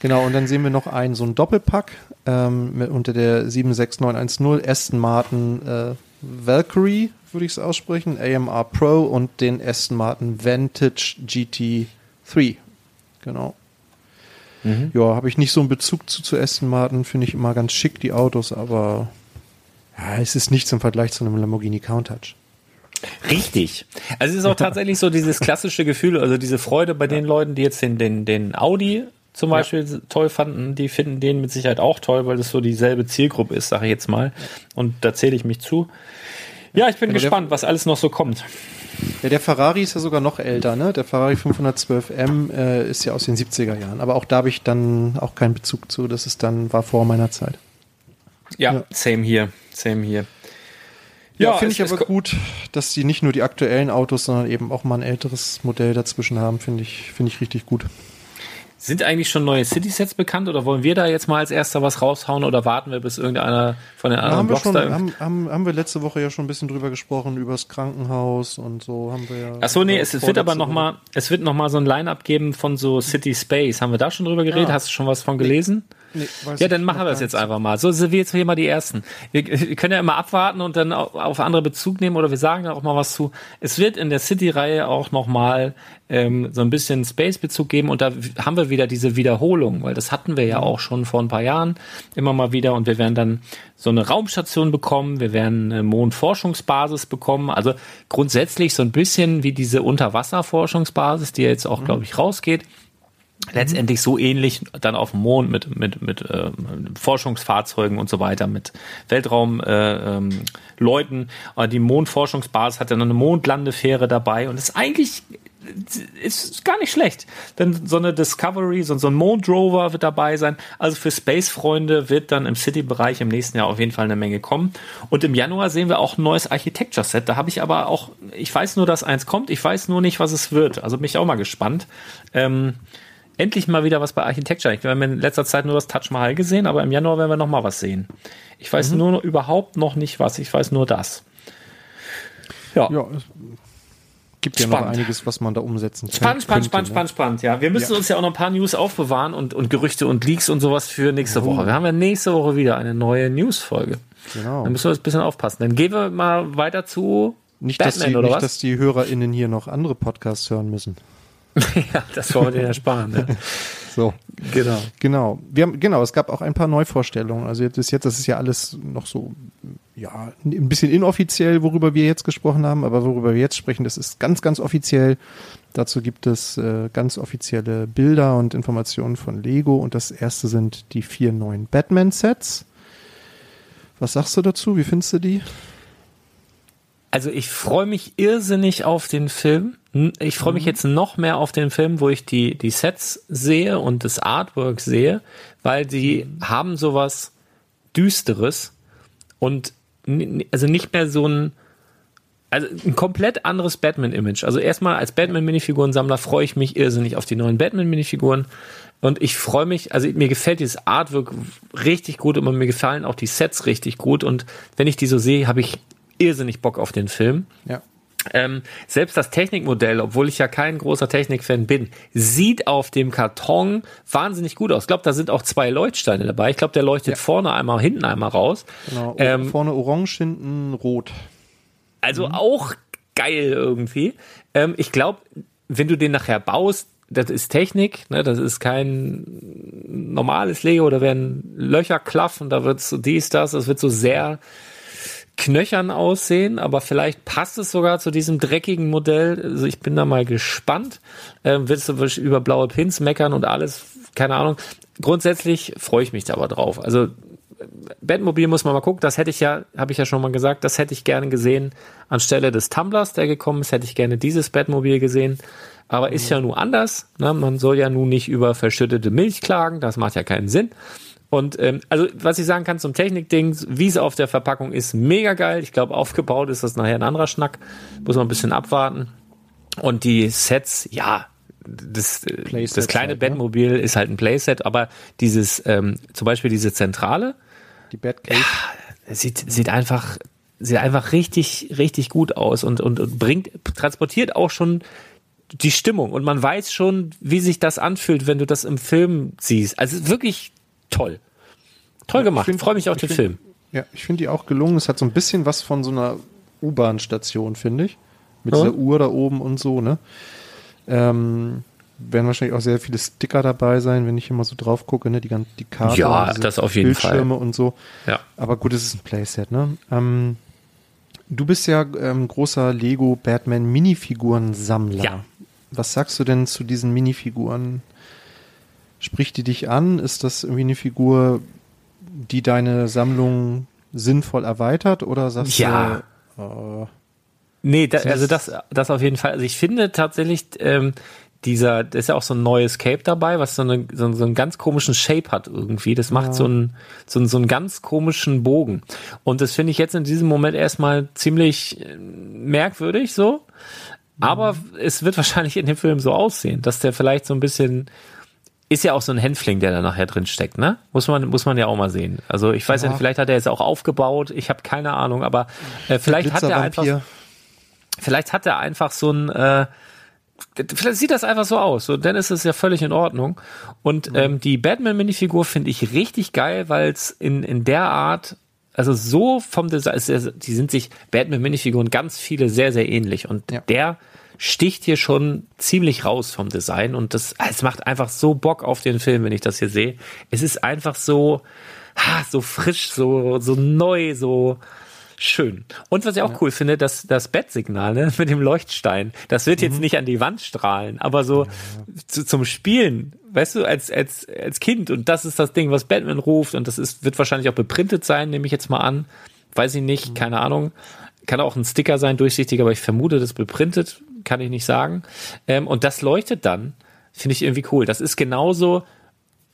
Speaker 2: Genau, und dann sehen wir noch einen, so ein Doppelpack ähm, mit, unter der 76910 Aston Martin äh, Valkyrie, würde ich es aussprechen, AMR Pro und den Aston Martin Vantage GT3. Genau. Mhm. Ja, habe ich nicht so einen Bezug zu, zu Aston Martin, finde ich immer ganz schick, die Autos, aber ja, es ist nichts im Vergleich zu einem Lamborghini Countach.
Speaker 1: Richtig. Also es ist auch (laughs) tatsächlich so dieses klassische Gefühl, also diese Freude bei den Leuten, die jetzt den, den, den Audi zum Beispiel ja. toll fanden, die finden den mit Sicherheit auch toll, weil das so dieselbe Zielgruppe ist, sage ich jetzt mal. Und da zähle ich mich zu. Ja, ich bin genau, gespannt, was alles noch so kommt.
Speaker 2: Ja, der Ferrari ist ja sogar noch älter, ne? Der Ferrari 512M äh, ist ja aus den 70er Jahren. Aber auch da habe ich dann auch keinen Bezug zu. Das ist dann, war vor meiner Zeit.
Speaker 1: Ja, ja. same hier. Same hier.
Speaker 2: Ja, ja finde ich aber gut, dass sie nicht nur die aktuellen Autos, sondern eben auch mal ein älteres Modell dazwischen haben, finde ich, finde ich richtig gut.
Speaker 1: Sind eigentlich schon neue City-Sets bekannt oder wollen wir da jetzt mal als erster was raushauen oder warten wir, bis irgendeiner von den anderen
Speaker 2: haben
Speaker 1: Blogs
Speaker 2: wir schon, da haben, haben, haben wir letzte Woche ja schon ein bisschen drüber gesprochen, über das Krankenhaus und so haben wir ja.
Speaker 1: Achso, nee, es, es wird aber nochmal, es wird noch mal so ein Line-Up geben von so City Space. Haben wir da schon drüber geredet? Ja. Hast du schon was von gelesen? Nee, ja, dann machen wir das jetzt einfach mal. So sind wir jetzt hier mal die Ersten. Wir, wir, können ja immer abwarten und dann auf andere Bezug nehmen oder wir sagen da auch mal was zu. Es wird in der City-Reihe auch nochmal ähm, so ein bisschen Space-Bezug geben und da haben wir wieder diese Wiederholung, weil das hatten wir ja auch schon vor ein paar Jahren immer mal wieder und wir werden dann so eine Raumstation bekommen, wir werden eine Mondforschungsbasis bekommen, also grundsätzlich so ein bisschen wie diese Unterwasserforschungsbasis, die jetzt auch, mhm. glaube ich, rausgeht letztendlich so ähnlich dann auf dem Mond mit mit mit äh, Forschungsfahrzeugen und so weiter mit Weltraumleuten. Äh, ähm, Leuten. die Mondforschungsbasis hat dann eine Mondlandefähre dabei und ist eigentlich ist gar nicht schlecht. Denn so eine Discovery, so, so ein Mondrover wird dabei sein. Also für Space-Freunde wird dann im City-Bereich im nächsten Jahr auf jeden Fall eine Menge kommen. Und im Januar sehen wir auch ein neues Architecture-Set. Da habe ich aber auch, ich weiß nur, dass eins kommt. Ich weiß nur nicht, was es wird. Also bin ich auch mal gespannt. Ähm, endlich mal wieder was bei Architecture. Wir haben in letzter Zeit nur das Touch Mahal gesehen, aber im Januar werden wir noch mal was sehen. Ich weiß mhm. nur noch, überhaupt noch nicht was. Ich weiß nur das.
Speaker 2: Ja. ja gibt ja spannend. noch einiges, was man da umsetzen kann.
Speaker 1: Spannend, spannend, spannend, ne? spannend, spannend, ja. Wir müssen ja. uns ja auch noch ein paar News aufbewahren und, und Gerüchte und Leaks und sowas für nächste oh. Woche. Wir haben ja nächste Woche wieder eine neue News-Folge. Genau. Da müssen wir ein bisschen aufpassen. Dann gehen wir mal weiter zu
Speaker 2: nicht, Batman, dass die, oder nicht, was? dass die HörerInnen hier noch andere Podcasts hören müssen. (laughs)
Speaker 1: ja, das wollen wir dir ersparen. Ne? (laughs)
Speaker 2: So. Genau. Genau. Wir haben, genau, es gab auch ein paar Neuvorstellungen. Also jetzt, jetzt, das ist ja alles noch so, ja, ein bisschen inoffiziell, worüber wir jetzt gesprochen haben, aber worüber wir jetzt sprechen, das ist ganz, ganz offiziell. Dazu gibt es äh, ganz offizielle Bilder und Informationen von Lego und das erste sind die vier neuen Batman-Sets. Was sagst du dazu? Wie findest du die?
Speaker 1: Also ich freue mich irrsinnig auf den Film. Ich freue mich mhm. jetzt noch mehr auf den Film, wo ich die, die Sets sehe und das Artwork sehe, weil die mhm. haben sowas Düsteres und also nicht mehr so ein, also ein komplett anderes Batman-Image. Also erstmal als Batman-Minifigurensammler freue ich mich irrsinnig auf die neuen Batman-Minifiguren. Und ich freue mich, also mir gefällt dieses Artwork richtig gut und mir gefallen auch die Sets richtig gut. Und wenn ich die so sehe, habe ich irrsinnig Bock auf den Film.
Speaker 2: Ja.
Speaker 1: Ähm, selbst das Technikmodell, obwohl ich ja kein großer Technikfan bin, sieht auf dem Karton wahnsinnig gut aus. Ich glaube, da sind auch zwei Leuchtsteine dabei. Ich glaube, der leuchtet ja. vorne einmal, hinten einmal raus.
Speaker 2: Genau, ähm, vorne orange, hinten rot.
Speaker 1: Also mhm. auch geil irgendwie. Ähm, ich glaube, wenn du den nachher baust, das ist Technik, ne? das ist kein normales Lego, da werden Löcher klaffen, da wird so dies, das, das wird so sehr knöchern aussehen, aber vielleicht passt es sogar zu diesem dreckigen Modell. Also ich bin da mal gespannt. Ähm, willst du über blaue Pins meckern und alles? Keine Ahnung. Grundsätzlich freue ich mich da aber drauf. Also Batmobil muss man mal gucken. Das hätte ich ja, habe ich ja schon mal gesagt, das hätte ich gerne gesehen anstelle des Tumblers, der gekommen ist, hätte ich gerne dieses Batmobil gesehen. Aber ist ja nun anders. Ne? Man soll ja nun nicht über verschüttete Milch klagen. Das macht ja keinen Sinn. Und ähm, also was ich sagen kann zum Technikding, wie es auf der Verpackung ist, mega geil. Ich glaube, aufgebaut ist das nachher ein anderer Schnack. Muss man ein bisschen abwarten. Und die Sets, ja, das, äh, das kleine halt, ne? Batmobil ne? ist halt ein Playset, aber dieses, ähm, zum Beispiel diese Zentrale,
Speaker 2: die Batcave,
Speaker 1: ja, sieht, sieht einfach, sieht einfach richtig, richtig gut aus und, und, und bringt, transportiert auch schon die Stimmung und man weiß schon, wie sich das anfühlt, wenn du das im Film siehst. Also wirklich toll. Toll gemacht. Ich freue mich auf den
Speaker 2: find,
Speaker 1: Film.
Speaker 2: Ja, ich finde die auch gelungen. Es hat so ein bisschen was von so einer U-Bahn-Station, finde ich. Mit ja. dieser Uhr da oben und so, ne? Ähm, werden wahrscheinlich auch sehr viele Sticker dabei sein, wenn ich immer so drauf gucke, ne? Die, die Karte,
Speaker 1: ja, das auf jeden
Speaker 2: Bildschirme
Speaker 1: Fall.
Speaker 2: und so.
Speaker 1: Ja.
Speaker 2: Aber gut, es ist ein Playset, ne? Ähm, du bist ja ähm, großer Lego Batman Minifiguren-Sammler. Ja. Was sagst du denn zu diesen Minifiguren? Spricht die dich an? Ist das irgendwie eine Figur, die deine Sammlung sinnvoll erweitert oder sagst
Speaker 1: ja. du? Äh, nee, da, also das, das auf jeden Fall. Also ich finde tatsächlich, ähm, dieser, da ist ja auch so ein neues Cape dabei, was so, eine, so, so einen ganz komischen Shape hat irgendwie. Das macht ja. so, einen, so, einen, so einen ganz komischen Bogen. Und das finde ich jetzt in diesem Moment erstmal ziemlich äh, merkwürdig so. Aber mhm. es wird wahrscheinlich in dem Film so aussehen, dass der vielleicht so ein bisschen ist ja auch so ein Hänfling, der da nachher drin steckt, ne? Muss man, muss man ja auch mal sehen. Also ich weiß ja, ja vielleicht hat er jetzt auch aufgebaut, ich habe keine Ahnung, aber äh, vielleicht hat er einfach, vielleicht hat er einfach so ein, äh, vielleicht sieht das einfach so aus. So, dann ist es ja völlig in Ordnung. Und mhm. ähm, die Batman-Minifigur finde ich richtig geil, weil es in, in der Art, also so vom Design, die sind sich Batman-Minifiguren ganz viele sehr, sehr ähnlich. Und ja. der sticht hier schon ziemlich raus vom Design. Und das, es macht einfach so Bock auf den Film, wenn ich das hier sehe. Es ist einfach so, ha, so frisch, so, so neu, so, schön. Und was ich auch ja. cool finde, dass das Bettsignal ne, (laughs) mit dem Leuchtstein, das wird jetzt mhm. nicht an die Wand strahlen, aber so ja. zu, zum Spielen, weißt du, als, als, als Kind. Und das ist das Ding, was Batman ruft. Und das ist, wird wahrscheinlich auch beprintet sein, nehme ich jetzt mal an. Weiß ich nicht, mhm. keine Ahnung. Kann auch ein Sticker sein, durchsichtig, aber ich vermute, das beprintet, kann ich nicht sagen. Ähm, und das leuchtet dann, finde ich irgendwie cool. Das ist genauso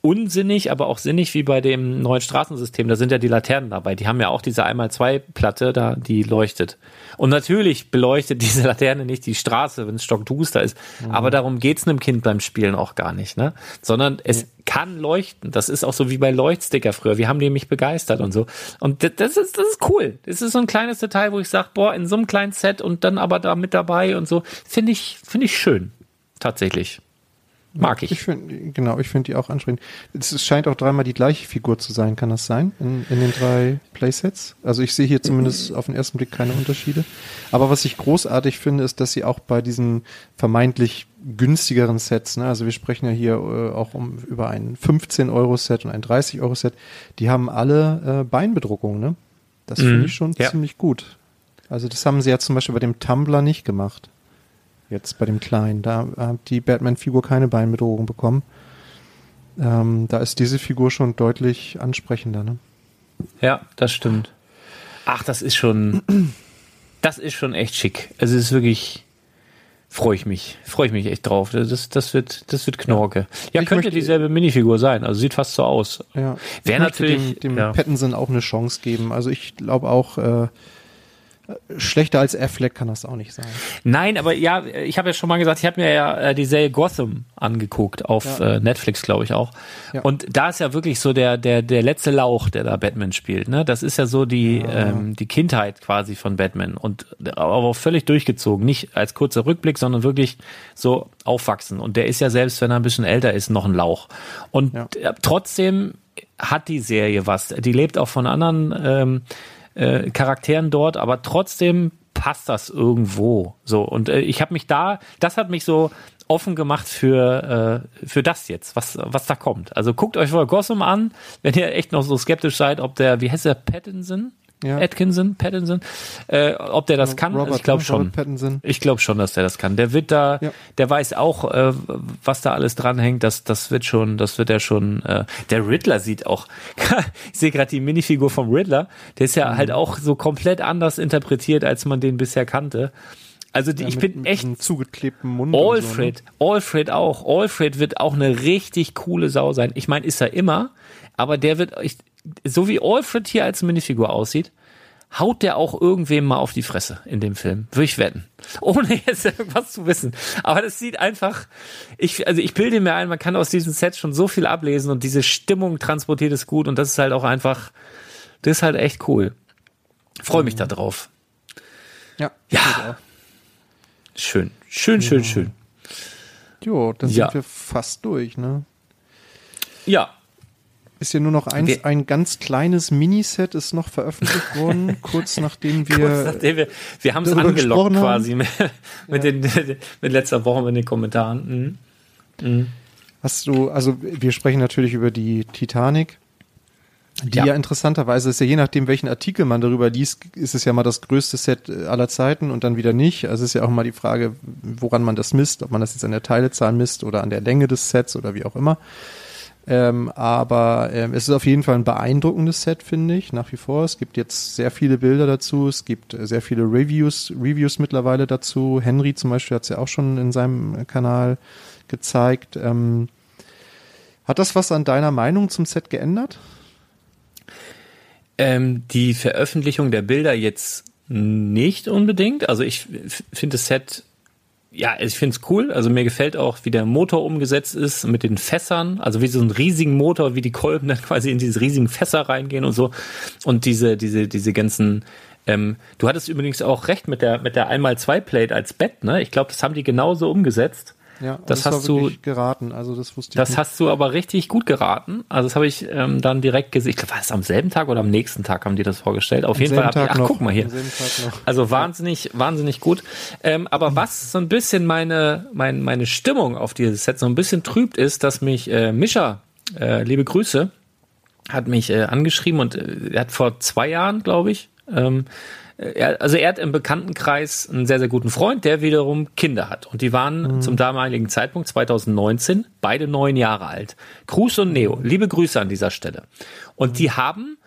Speaker 1: unsinnig, aber auch sinnig wie bei dem neuen Straßensystem. Da sind ja die Laternen dabei. Die haben ja auch diese einmal zwei Platte da, die leuchtet. Und natürlich beleuchtet (laughs) diese Laterne nicht die Straße, wenn es stockduster ist. Mhm. Aber darum geht's einem Kind beim Spielen auch gar nicht, ne? Sondern es mhm. kann leuchten. Das ist auch so wie bei Leuchtsticker früher. Wir haben die mich begeistert und so. Und das ist, das ist cool. Das ist so ein kleines Detail, wo ich sage, boah, in so einem kleinen Set und dann aber da mit dabei und so. Finde ich, finde ich schön. Tatsächlich. Mag ich.
Speaker 2: ich find, genau, ich finde die auch ansprechend. Es scheint auch dreimal die gleiche Figur zu sein, kann das sein? In, in den drei Playsets? Also ich sehe hier zumindest auf den ersten Blick keine Unterschiede. Aber was ich großartig finde, ist, dass sie auch bei diesen vermeintlich günstigeren Sets, ne, also wir sprechen ja hier äh, auch um über ein 15-Euro-Set und ein 30-Euro-Set, die haben alle äh, Beinbedruckung, ne? Das mhm. finde ich schon ja. ziemlich gut. Also das haben sie ja zum Beispiel bei dem Tumblr nicht gemacht jetzt bei dem Kleinen. Da hat die Batman-Figur keine Beinbedrohung bekommen. Ähm, da ist diese Figur schon deutlich ansprechender. Ne?
Speaker 1: Ja, das stimmt. Ach, das ist schon, (clears throat) das ist schon echt schick. Also es ist wirklich, freue ich mich, freue ich mich echt drauf. Das, das wird, das wird Knorke. Ja, ja könnte dieselbe Minifigur sein. Also sieht fast so aus.
Speaker 2: Ja. Wäre natürlich dem, dem ja. Pattinson auch eine Chance geben. Also ich glaube auch. Äh, schlechter als Affleck kann das auch nicht sein.
Speaker 1: Nein, aber ja, ich habe ja schon mal gesagt, ich habe mir ja äh, die Serie Gotham angeguckt auf ja. äh, Netflix, glaube ich auch. Ja. Und da ist ja wirklich so der der der letzte Lauch, der da Batman spielt. Ne, das ist ja so die ja. ähm, die Kindheit quasi von Batman und aber völlig durchgezogen, nicht als kurzer Rückblick, sondern wirklich so aufwachsen. Und der ist ja selbst, wenn er ein bisschen älter ist, noch ein Lauch. Und äh, trotzdem hat die Serie was. Die lebt auch von anderen. Ähm, äh, Charakteren dort, aber trotzdem passt das irgendwo. So und äh, ich habe mich da, das hat mich so offen gemacht für äh, für das jetzt, was was da kommt. Also guckt euch vorher Gotham an, wenn ihr echt noch so skeptisch seid, ob der, wie heißt der Pattinson? Ja. Atkinson, Pattinson, äh, ob der das kann. Robert, ich glaube schon. Ich glaube schon, dass der das kann. Der wird da, ja. der weiß auch, äh, was da alles dranhängt. Das, das wird schon, das wird er schon. Äh, der Riddler sieht auch. (laughs) ich sehe gerade die Minifigur vom Riddler. Der ist ja mhm. halt auch so komplett anders interpretiert, als man den bisher kannte. Also die, ja, ich mit, bin echt mit
Speaker 2: zugeklebten Mund.
Speaker 1: Alfred, so, ne? Alfred auch. Alfred wird auch eine richtig coole Sau sein. Ich meine, ist er immer, aber der wird, ich, so wie Alfred hier als Minifigur aussieht, haut der auch irgendwem mal auf die Fresse in dem Film. Würde ich wetten. Ohne (laughs) jetzt irgendwas zu wissen. Aber das sieht einfach, ich, also ich bilde mir ein, man kann aus diesem Set schon so viel ablesen und diese Stimmung transportiert es gut und das ist halt auch einfach, das ist halt echt cool. Freue mich mhm. da drauf.
Speaker 2: Ja.
Speaker 1: Ja. Schön. Schön, schön, ja. schön.
Speaker 2: Jo, dann ja. sind wir fast durch, ne?
Speaker 1: Ja,
Speaker 2: ist ja nur noch eins, wir, ein ganz kleines Miniset ist noch veröffentlicht (laughs) worden, kurz nachdem wir. Kurz nachdem
Speaker 1: wir, wir haben es angelockt quasi mit, mit, ja. den, mit letzter Woche mit den Kommentaren.
Speaker 2: Mhm. Mhm. Hast du, also wir sprechen natürlich über die Titanic, die ja. ja. interessanterweise ist ja je nachdem, welchen Artikel man darüber liest, ist es ja mal das größte Set aller Zeiten und dann wieder nicht. Also es ist ja auch mal die Frage, woran man das misst, ob man das jetzt an der Teilezahl misst oder an der Länge des Sets oder wie auch immer. Ähm, aber ähm, es ist auf jeden Fall ein beeindruckendes Set, finde ich, nach wie vor. Es gibt jetzt sehr viele Bilder dazu, es gibt äh, sehr viele Reviews, Reviews mittlerweile dazu. Henry zum Beispiel hat es ja auch schon in seinem Kanal gezeigt. Ähm, hat das was an deiner Meinung zum Set geändert?
Speaker 1: Ähm, die Veröffentlichung der Bilder jetzt nicht unbedingt. Also ich finde das Set ja, ich finde es cool. Also mir gefällt auch, wie der Motor umgesetzt ist mit den Fässern. Also wie so ein riesigen Motor, wie die Kolben dann (laughs) quasi in diese riesigen Fässer reingehen und so. Und diese, diese, diese ganzen ähm, du hattest übrigens auch recht mit der mit der 1x2-Plate als Bett, ne? Ich glaube, das haben die genauso umgesetzt.
Speaker 2: Ja, das, das hast du geraten. Also das wusste ich.
Speaker 1: Das nicht. hast du aber richtig gut geraten. Also das habe ich ähm, dann direkt gesehen. Ich glaube, war es am selben Tag oder am nächsten Tag haben die das vorgestellt. Auf am jeden Fall. Tag ich, ach, noch. guck mal hier. Also wahnsinnig, wahnsinnig gut. Ähm, aber was so ein bisschen meine meine meine Stimmung auf dieses Set so ein bisschen trübt, ist, dass mich äh, Mischa, äh, liebe Grüße, hat mich äh, angeschrieben und äh, er hat vor zwei Jahren, glaube ich, ähm, er, also er hat im Bekanntenkreis einen sehr, sehr guten Freund, der wiederum Kinder hat. Und die waren mhm. zum damaligen Zeitpunkt, 2019, beide neun Jahre alt. Cruz und Neo, liebe Grüße an dieser Stelle. Und die haben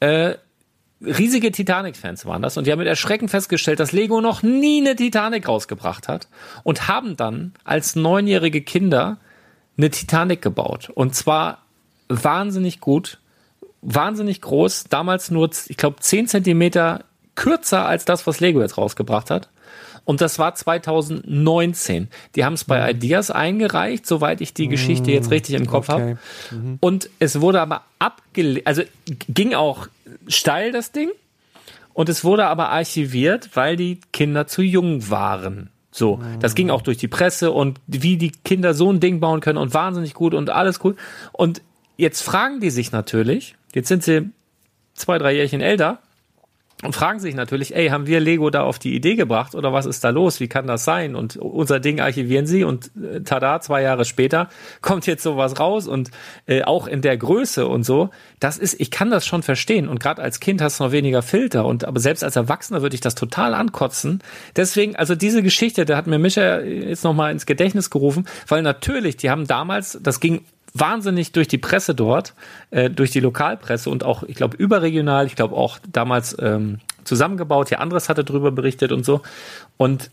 Speaker 1: äh, riesige Titanic-Fans waren das und die haben mit Erschrecken festgestellt, dass Lego noch nie eine Titanic rausgebracht hat und haben dann als neunjährige Kinder eine Titanic gebaut. Und zwar wahnsinnig gut wahnsinnig groß, damals nur, ich glaube, 10 Zentimeter kürzer als das, was Lego jetzt rausgebracht hat. Und das war 2019. Die haben es bei mhm. Ideas eingereicht, soweit ich die Geschichte jetzt richtig im Kopf okay. habe. Mhm. Und es wurde aber abgelehnt, also ging auch steil das Ding. Und es wurde aber archiviert, weil die Kinder zu jung waren. So, das ging auch durch die Presse und wie die Kinder so ein Ding bauen können und wahnsinnig gut und alles cool. Und jetzt fragen die sich natürlich, Jetzt sind sie zwei, drei Jährchen älter und fragen sich natürlich, ey, haben wir Lego da auf die Idee gebracht oder was ist da los? Wie kann das sein? Und unser Ding archivieren sie und äh, tada, zwei Jahre später (laughs) kommt jetzt sowas raus und äh, auch in der Größe und so. Das ist, ich kann das schon verstehen und gerade als Kind hast du noch weniger Filter und aber selbst als Erwachsener würde ich das total ankotzen. Deswegen, also diese Geschichte, da hat mir Micha jetzt nochmal ins Gedächtnis gerufen, weil natürlich, die haben damals, das ging wahnsinnig durch die Presse dort, äh, durch die Lokalpresse und auch, ich glaube, überregional, ich glaube auch damals ähm, zusammengebaut. Ja, anderes hatte darüber berichtet und so. Und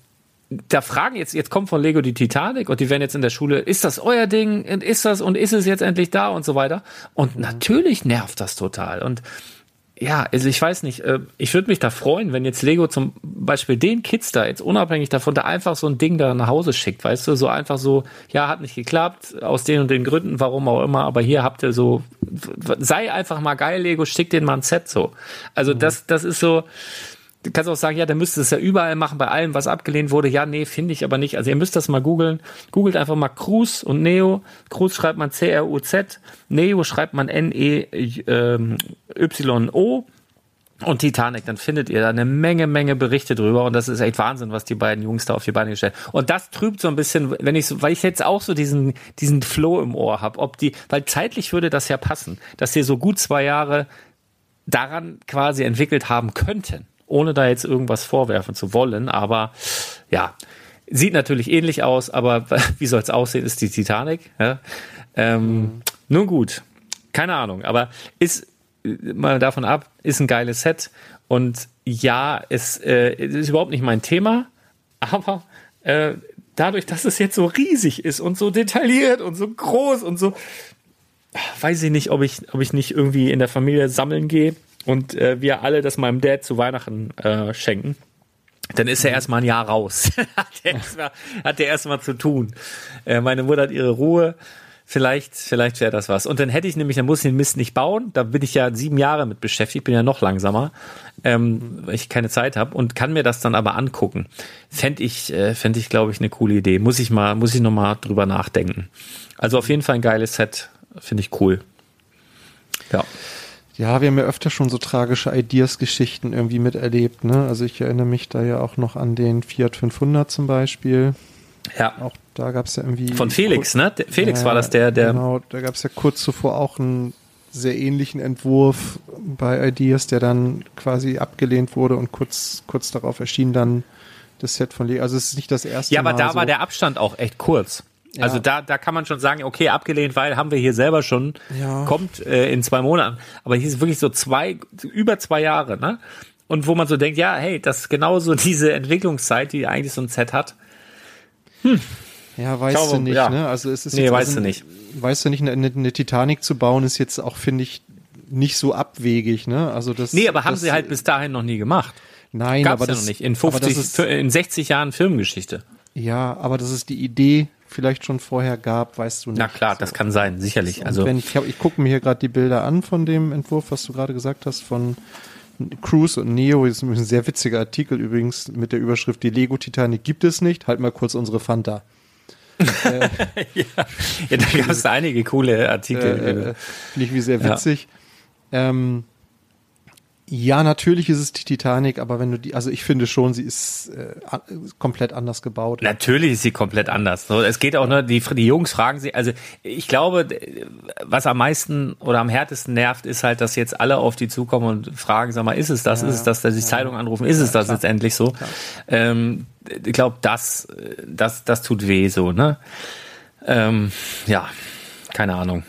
Speaker 1: da fragen jetzt, jetzt kommt von Lego die Titanic und die werden jetzt in der Schule, ist das euer Ding? Und ist das und ist es jetzt endlich da und so weiter? Und mhm. natürlich nervt das total. Und ja, also ich weiß nicht, äh, ich würde mich da freuen, wenn jetzt Lego zum Beispiel den Kids da jetzt unabhängig davon da einfach so ein Ding da nach Hause schickt, weißt du, so einfach so, ja, hat nicht geklappt, aus den und den Gründen, warum auch immer, aber hier habt ihr so, sei einfach mal geil, Lego, schick den mal ein Set so. Also mhm. das, das ist so, Du kannst auch sagen, ja, der müsste es ja überall machen, bei allem, was abgelehnt wurde. Ja, nee, finde ich aber nicht. Also ihr müsst das mal googeln. Googelt einfach mal Cruz und Neo. Cruz schreibt man C-R-U-Z. Neo schreibt man N-E-Y-O. Und Titanic, dann findet ihr da eine Menge, Menge Berichte drüber und das ist echt Wahnsinn, was die beiden Jungs da auf die Beine gestellt haben. Und das trübt so ein bisschen, wenn ich so, weil ich jetzt auch so diesen, diesen Flow im Ohr habe, ob die, weil zeitlich würde das ja passen, dass sie so gut zwei Jahre daran quasi entwickelt haben könnten ohne da jetzt irgendwas vorwerfen zu wollen. Aber ja, sieht natürlich ähnlich aus, aber (laughs) wie soll es aussehen, ist die Titanic. Ja? Ähm, mhm. Nun gut, keine Ahnung, aber ist mal davon ab, ist ein geiles Set und ja, es äh, ist überhaupt nicht mein Thema, aber äh, dadurch, dass es jetzt so riesig ist und so detailliert und so groß und so, weiß ich nicht, ob ich, ob ich nicht irgendwie in der Familie sammeln gehe und äh, wir alle das meinem Dad zu Weihnachten äh, schenken, dann ist er erstmal ein Jahr raus. (laughs) hat er erstmal hat er erstmal zu tun. Äh, meine Mutter hat ihre Ruhe. Vielleicht, vielleicht wäre das was. Und dann hätte ich nämlich, dann muss ich den Mist nicht bauen. Da bin ich ja sieben Jahre mit beschäftigt, bin ja noch langsamer, ähm, weil ich keine Zeit habe und kann mir das dann aber angucken. Fände ich, äh, fände ich, glaube ich, eine coole Idee. Muss ich mal, muss ich noch mal drüber nachdenken. Also auf jeden Fall ein geiles Set, finde ich cool.
Speaker 2: Ja. Ja, wir haben ja öfter schon so tragische Ideas-Geschichten irgendwie miterlebt. Ne? Also ich erinnere mich da ja auch noch an den Fiat 500 zum Beispiel.
Speaker 1: Ja.
Speaker 2: Auch da gab es ja irgendwie.
Speaker 1: Von Felix, ne? Felix äh, war das der, der.
Speaker 2: Genau, da gab es ja kurz zuvor auch einen sehr ähnlichen Entwurf bei Ideas, der dann quasi abgelehnt wurde und kurz, kurz darauf erschien dann das Set von Lego. Also es ist nicht das erste
Speaker 1: Mal. Ja, aber
Speaker 2: da
Speaker 1: so. war der Abstand auch echt kurz. Ja. Also da, da kann man schon sagen, okay, abgelehnt, weil haben wir hier selber schon, ja. kommt äh, in zwei Monaten. Aber hier ist wirklich so zwei, über zwei Jahre, ne? Und wo man so denkt, ja, hey, das ist genauso (laughs) diese Entwicklungszeit, die eigentlich so ein Set hat.
Speaker 2: Hm. Ja, weißt Schau, du nicht, ja. ne? Also es ist
Speaker 1: nee,
Speaker 2: jetzt
Speaker 1: weißt also, du nicht.
Speaker 2: Weißt du nicht, eine, eine Titanic zu bauen ist jetzt auch, finde ich, nicht so abwegig, ne? Also das.
Speaker 1: Nee, aber haben sie halt bis dahin noch nie gemacht.
Speaker 2: Nein,
Speaker 1: Gab's
Speaker 2: aber
Speaker 1: ja das noch nicht. In 50, ist, in 60 Jahren Filmgeschichte.
Speaker 2: Ja, aber dass es die Idee vielleicht schon vorher gab, weißt du nicht.
Speaker 1: Na klar, so. das kann sein, sicherlich. also
Speaker 2: wenn ich, ich gucke mir hier gerade die Bilder an von dem Entwurf, was du gerade gesagt hast, von Cruise und Neo. Das ist ein sehr witziger Artikel übrigens mit der Überschrift Die Lego Titanic gibt es nicht. Halt mal kurz unsere Fanta.
Speaker 1: äh, (laughs) ja. ja, da gab es einige coole Artikel.
Speaker 2: Äh, äh, Finde ich wie sehr witzig. Ja. Ähm, ja, natürlich ist es die Titanic, aber wenn du die, also ich finde schon, sie ist äh, komplett anders gebaut.
Speaker 1: Natürlich ist sie komplett anders. So, es geht auch nur, die, die Jungs fragen sie, also ich glaube, was am meisten oder am härtesten nervt, ist halt, dass jetzt alle auf die zukommen und fragen, sag mal, ist es das, ja, ist es das, dass die ja, Zeitung anrufen, ist ja, es das klar. jetzt endlich so? Ähm, ich glaube, das, das, das tut weh so, ne? Ähm, ja, keine Ahnung.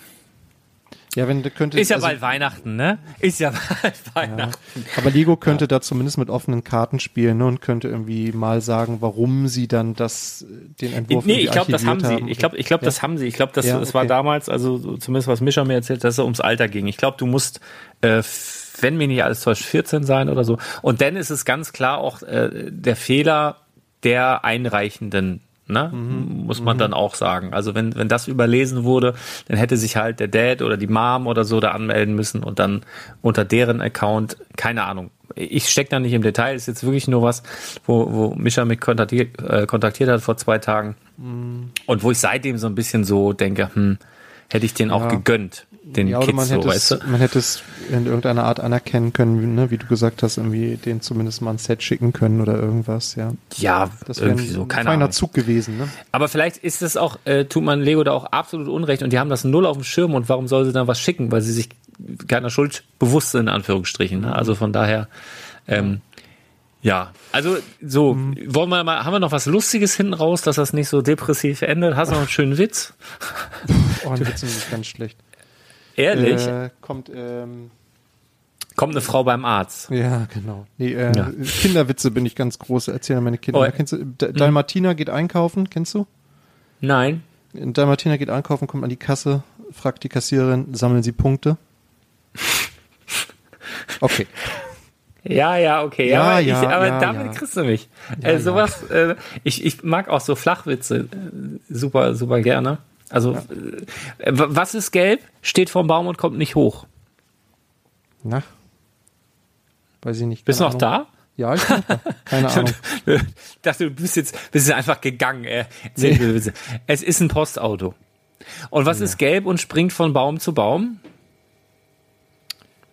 Speaker 2: Ja, wenn du könntest.
Speaker 1: Ist ja also, bald Weihnachten, ne? Ist ja (laughs) bald Weihnachten.
Speaker 2: Ja. Aber Lego könnte ja. da zumindest mit offenen Karten spielen ne? und könnte irgendwie mal sagen, warum sie dann das, den Entwurf
Speaker 1: Nee, ich glaube, das haben sie. Ich glaube, ich glaube, ja. das haben sie. Ich glaube, das, das okay. war damals, also zumindest was Mischa mir erzählt, dass es ums Alter ging. Ich glaube, du musst, äh, wenn mir nicht alles täuscht, 14 sein oder so. Und dann ist es ganz klar auch äh, der Fehler der Einreichenden Ne? Mhm. Muss man mhm. dann auch sagen. Also wenn, wenn das überlesen wurde, dann hätte sich halt der Dad oder die Mom oder so da anmelden müssen und dann unter deren Account, keine Ahnung. Ich stecke da nicht im Detail, ist jetzt wirklich nur was, wo, wo Mischa mich kontaktiert, äh, kontaktiert hat vor zwei Tagen. Mhm. Und wo ich seitdem so ein bisschen so denke, hm, hätte ich den ja. auch gegönnt den ja,
Speaker 2: Kids man hätte so, es, weißt du? Man hätte es in irgendeiner Art anerkennen können, ne? wie du gesagt hast, irgendwie den zumindest mal ein Set schicken können oder irgendwas, ja.
Speaker 1: Ja, das wäre irgendwie so,
Speaker 2: ein feiner Ahnung. Zug gewesen, ne?
Speaker 1: Aber vielleicht ist es auch, äh, tut man Lego da auch absolut unrecht und die haben das null auf dem Schirm und warum soll sie dann was schicken, weil sie sich keiner Schuld bewusst sind, in Anführungsstrichen. Ne? Also von daher, ähm, ja, also so, mhm. wollen wir mal, haben wir noch was Lustiges hinten raus, dass das nicht so depressiv endet? Hast du noch einen schönen Witz?
Speaker 2: Oh, ein (laughs) Witz ist ganz schlecht.
Speaker 1: Ehrlich?
Speaker 2: Äh, kommt, ähm,
Speaker 1: kommt eine Frau beim Arzt.
Speaker 2: Ja, genau. Nee, äh, ja. Kinderwitze bin ich ganz groß. Erzählen meine Kinder. Oh. Kennst du, D Dalmatina geht einkaufen, kennst du?
Speaker 1: Nein.
Speaker 2: Dalmatina geht einkaufen, kommt an die Kasse, fragt die Kassiererin, sammeln Sie Punkte? (laughs) Okay.
Speaker 1: Ja, ja, okay. Ja, aber, ja, ich, aber ja, damit ja. kriegst du mich. äh, sowas, äh, ich, ich mag auch so Flachwitze äh, super, super gerne. Also, ja. äh, was ist gelb, steht vorm Baum und kommt nicht hoch?
Speaker 2: Na? Weiß ich nicht.
Speaker 1: Bist du noch da?
Speaker 2: Ja, ich bin da. Keine (laughs) Ahnung. (laughs)
Speaker 1: ich dachte, du bist jetzt, bist jetzt einfach gegangen. Äh. Nee. Es ist ein Postauto. Und was ja. ist gelb und springt von Baum zu Baum?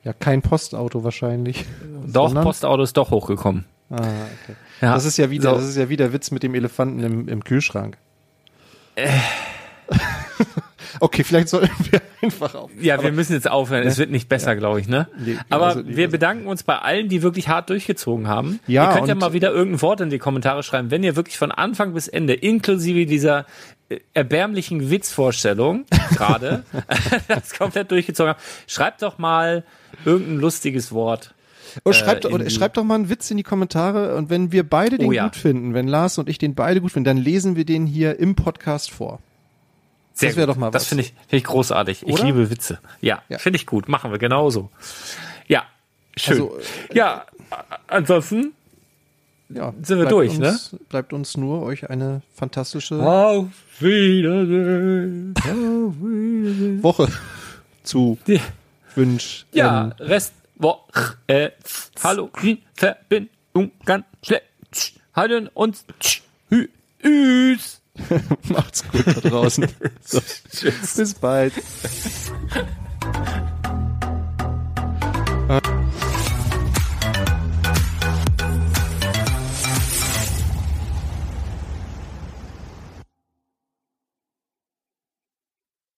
Speaker 2: Ja, kein Postauto wahrscheinlich.
Speaker 1: Doch, Sondern? Postauto ist doch hochgekommen.
Speaker 2: Ah, okay. Ja. Das ist ja wieder, so. das ist ja wieder Witz mit dem Elefanten im, im Kühlschrank. Äh. (laughs) okay, vielleicht sollten wir einfach
Speaker 1: auf. Ja, wir müssen jetzt aufhören. Ne? Es wird nicht besser, ja. glaube ich, ne? Nee, Aber also, wir bedanken uns bei allen, die wirklich hart durchgezogen haben. Ja, ihr könnt ja mal wieder irgendein Wort in die Kommentare schreiben, wenn ihr wirklich von Anfang bis Ende, inklusive dieser äh, erbärmlichen Witzvorstellung (laughs) gerade, (laughs) das komplett durchgezogen habt. Schreibt doch mal irgendein lustiges Wort.
Speaker 2: Oder oh, schreibt, äh, oder schreibt doch mal einen Witz in die Kommentare und wenn wir beide den oh, ja. gut finden, wenn Lars und ich den beide gut finden, dann lesen wir den hier im Podcast vor.
Speaker 1: Sehr das wäre doch mal was. Das finde ich, find ich großartig. Oder? Ich liebe Witze. Ja, ja. finde ich gut. Machen wir genauso. Ja, schön. Also, äh, ja, ansonsten ja, sind wir durch, ne?
Speaker 2: uns, ne? Bleibt uns nur euch eine fantastische
Speaker 1: Auf Wiedersehen. (laughs) Auf
Speaker 2: Wiedersehen. Woche zu
Speaker 1: ja.
Speaker 2: wünschen.
Speaker 1: Ja, Rest Woche. Äh, hallo, Verbindung ganz schlecht. Halten uns. Tschüss. (laughs)
Speaker 2: Macht's gut da draußen. (laughs) So. Bis bald. (laughs)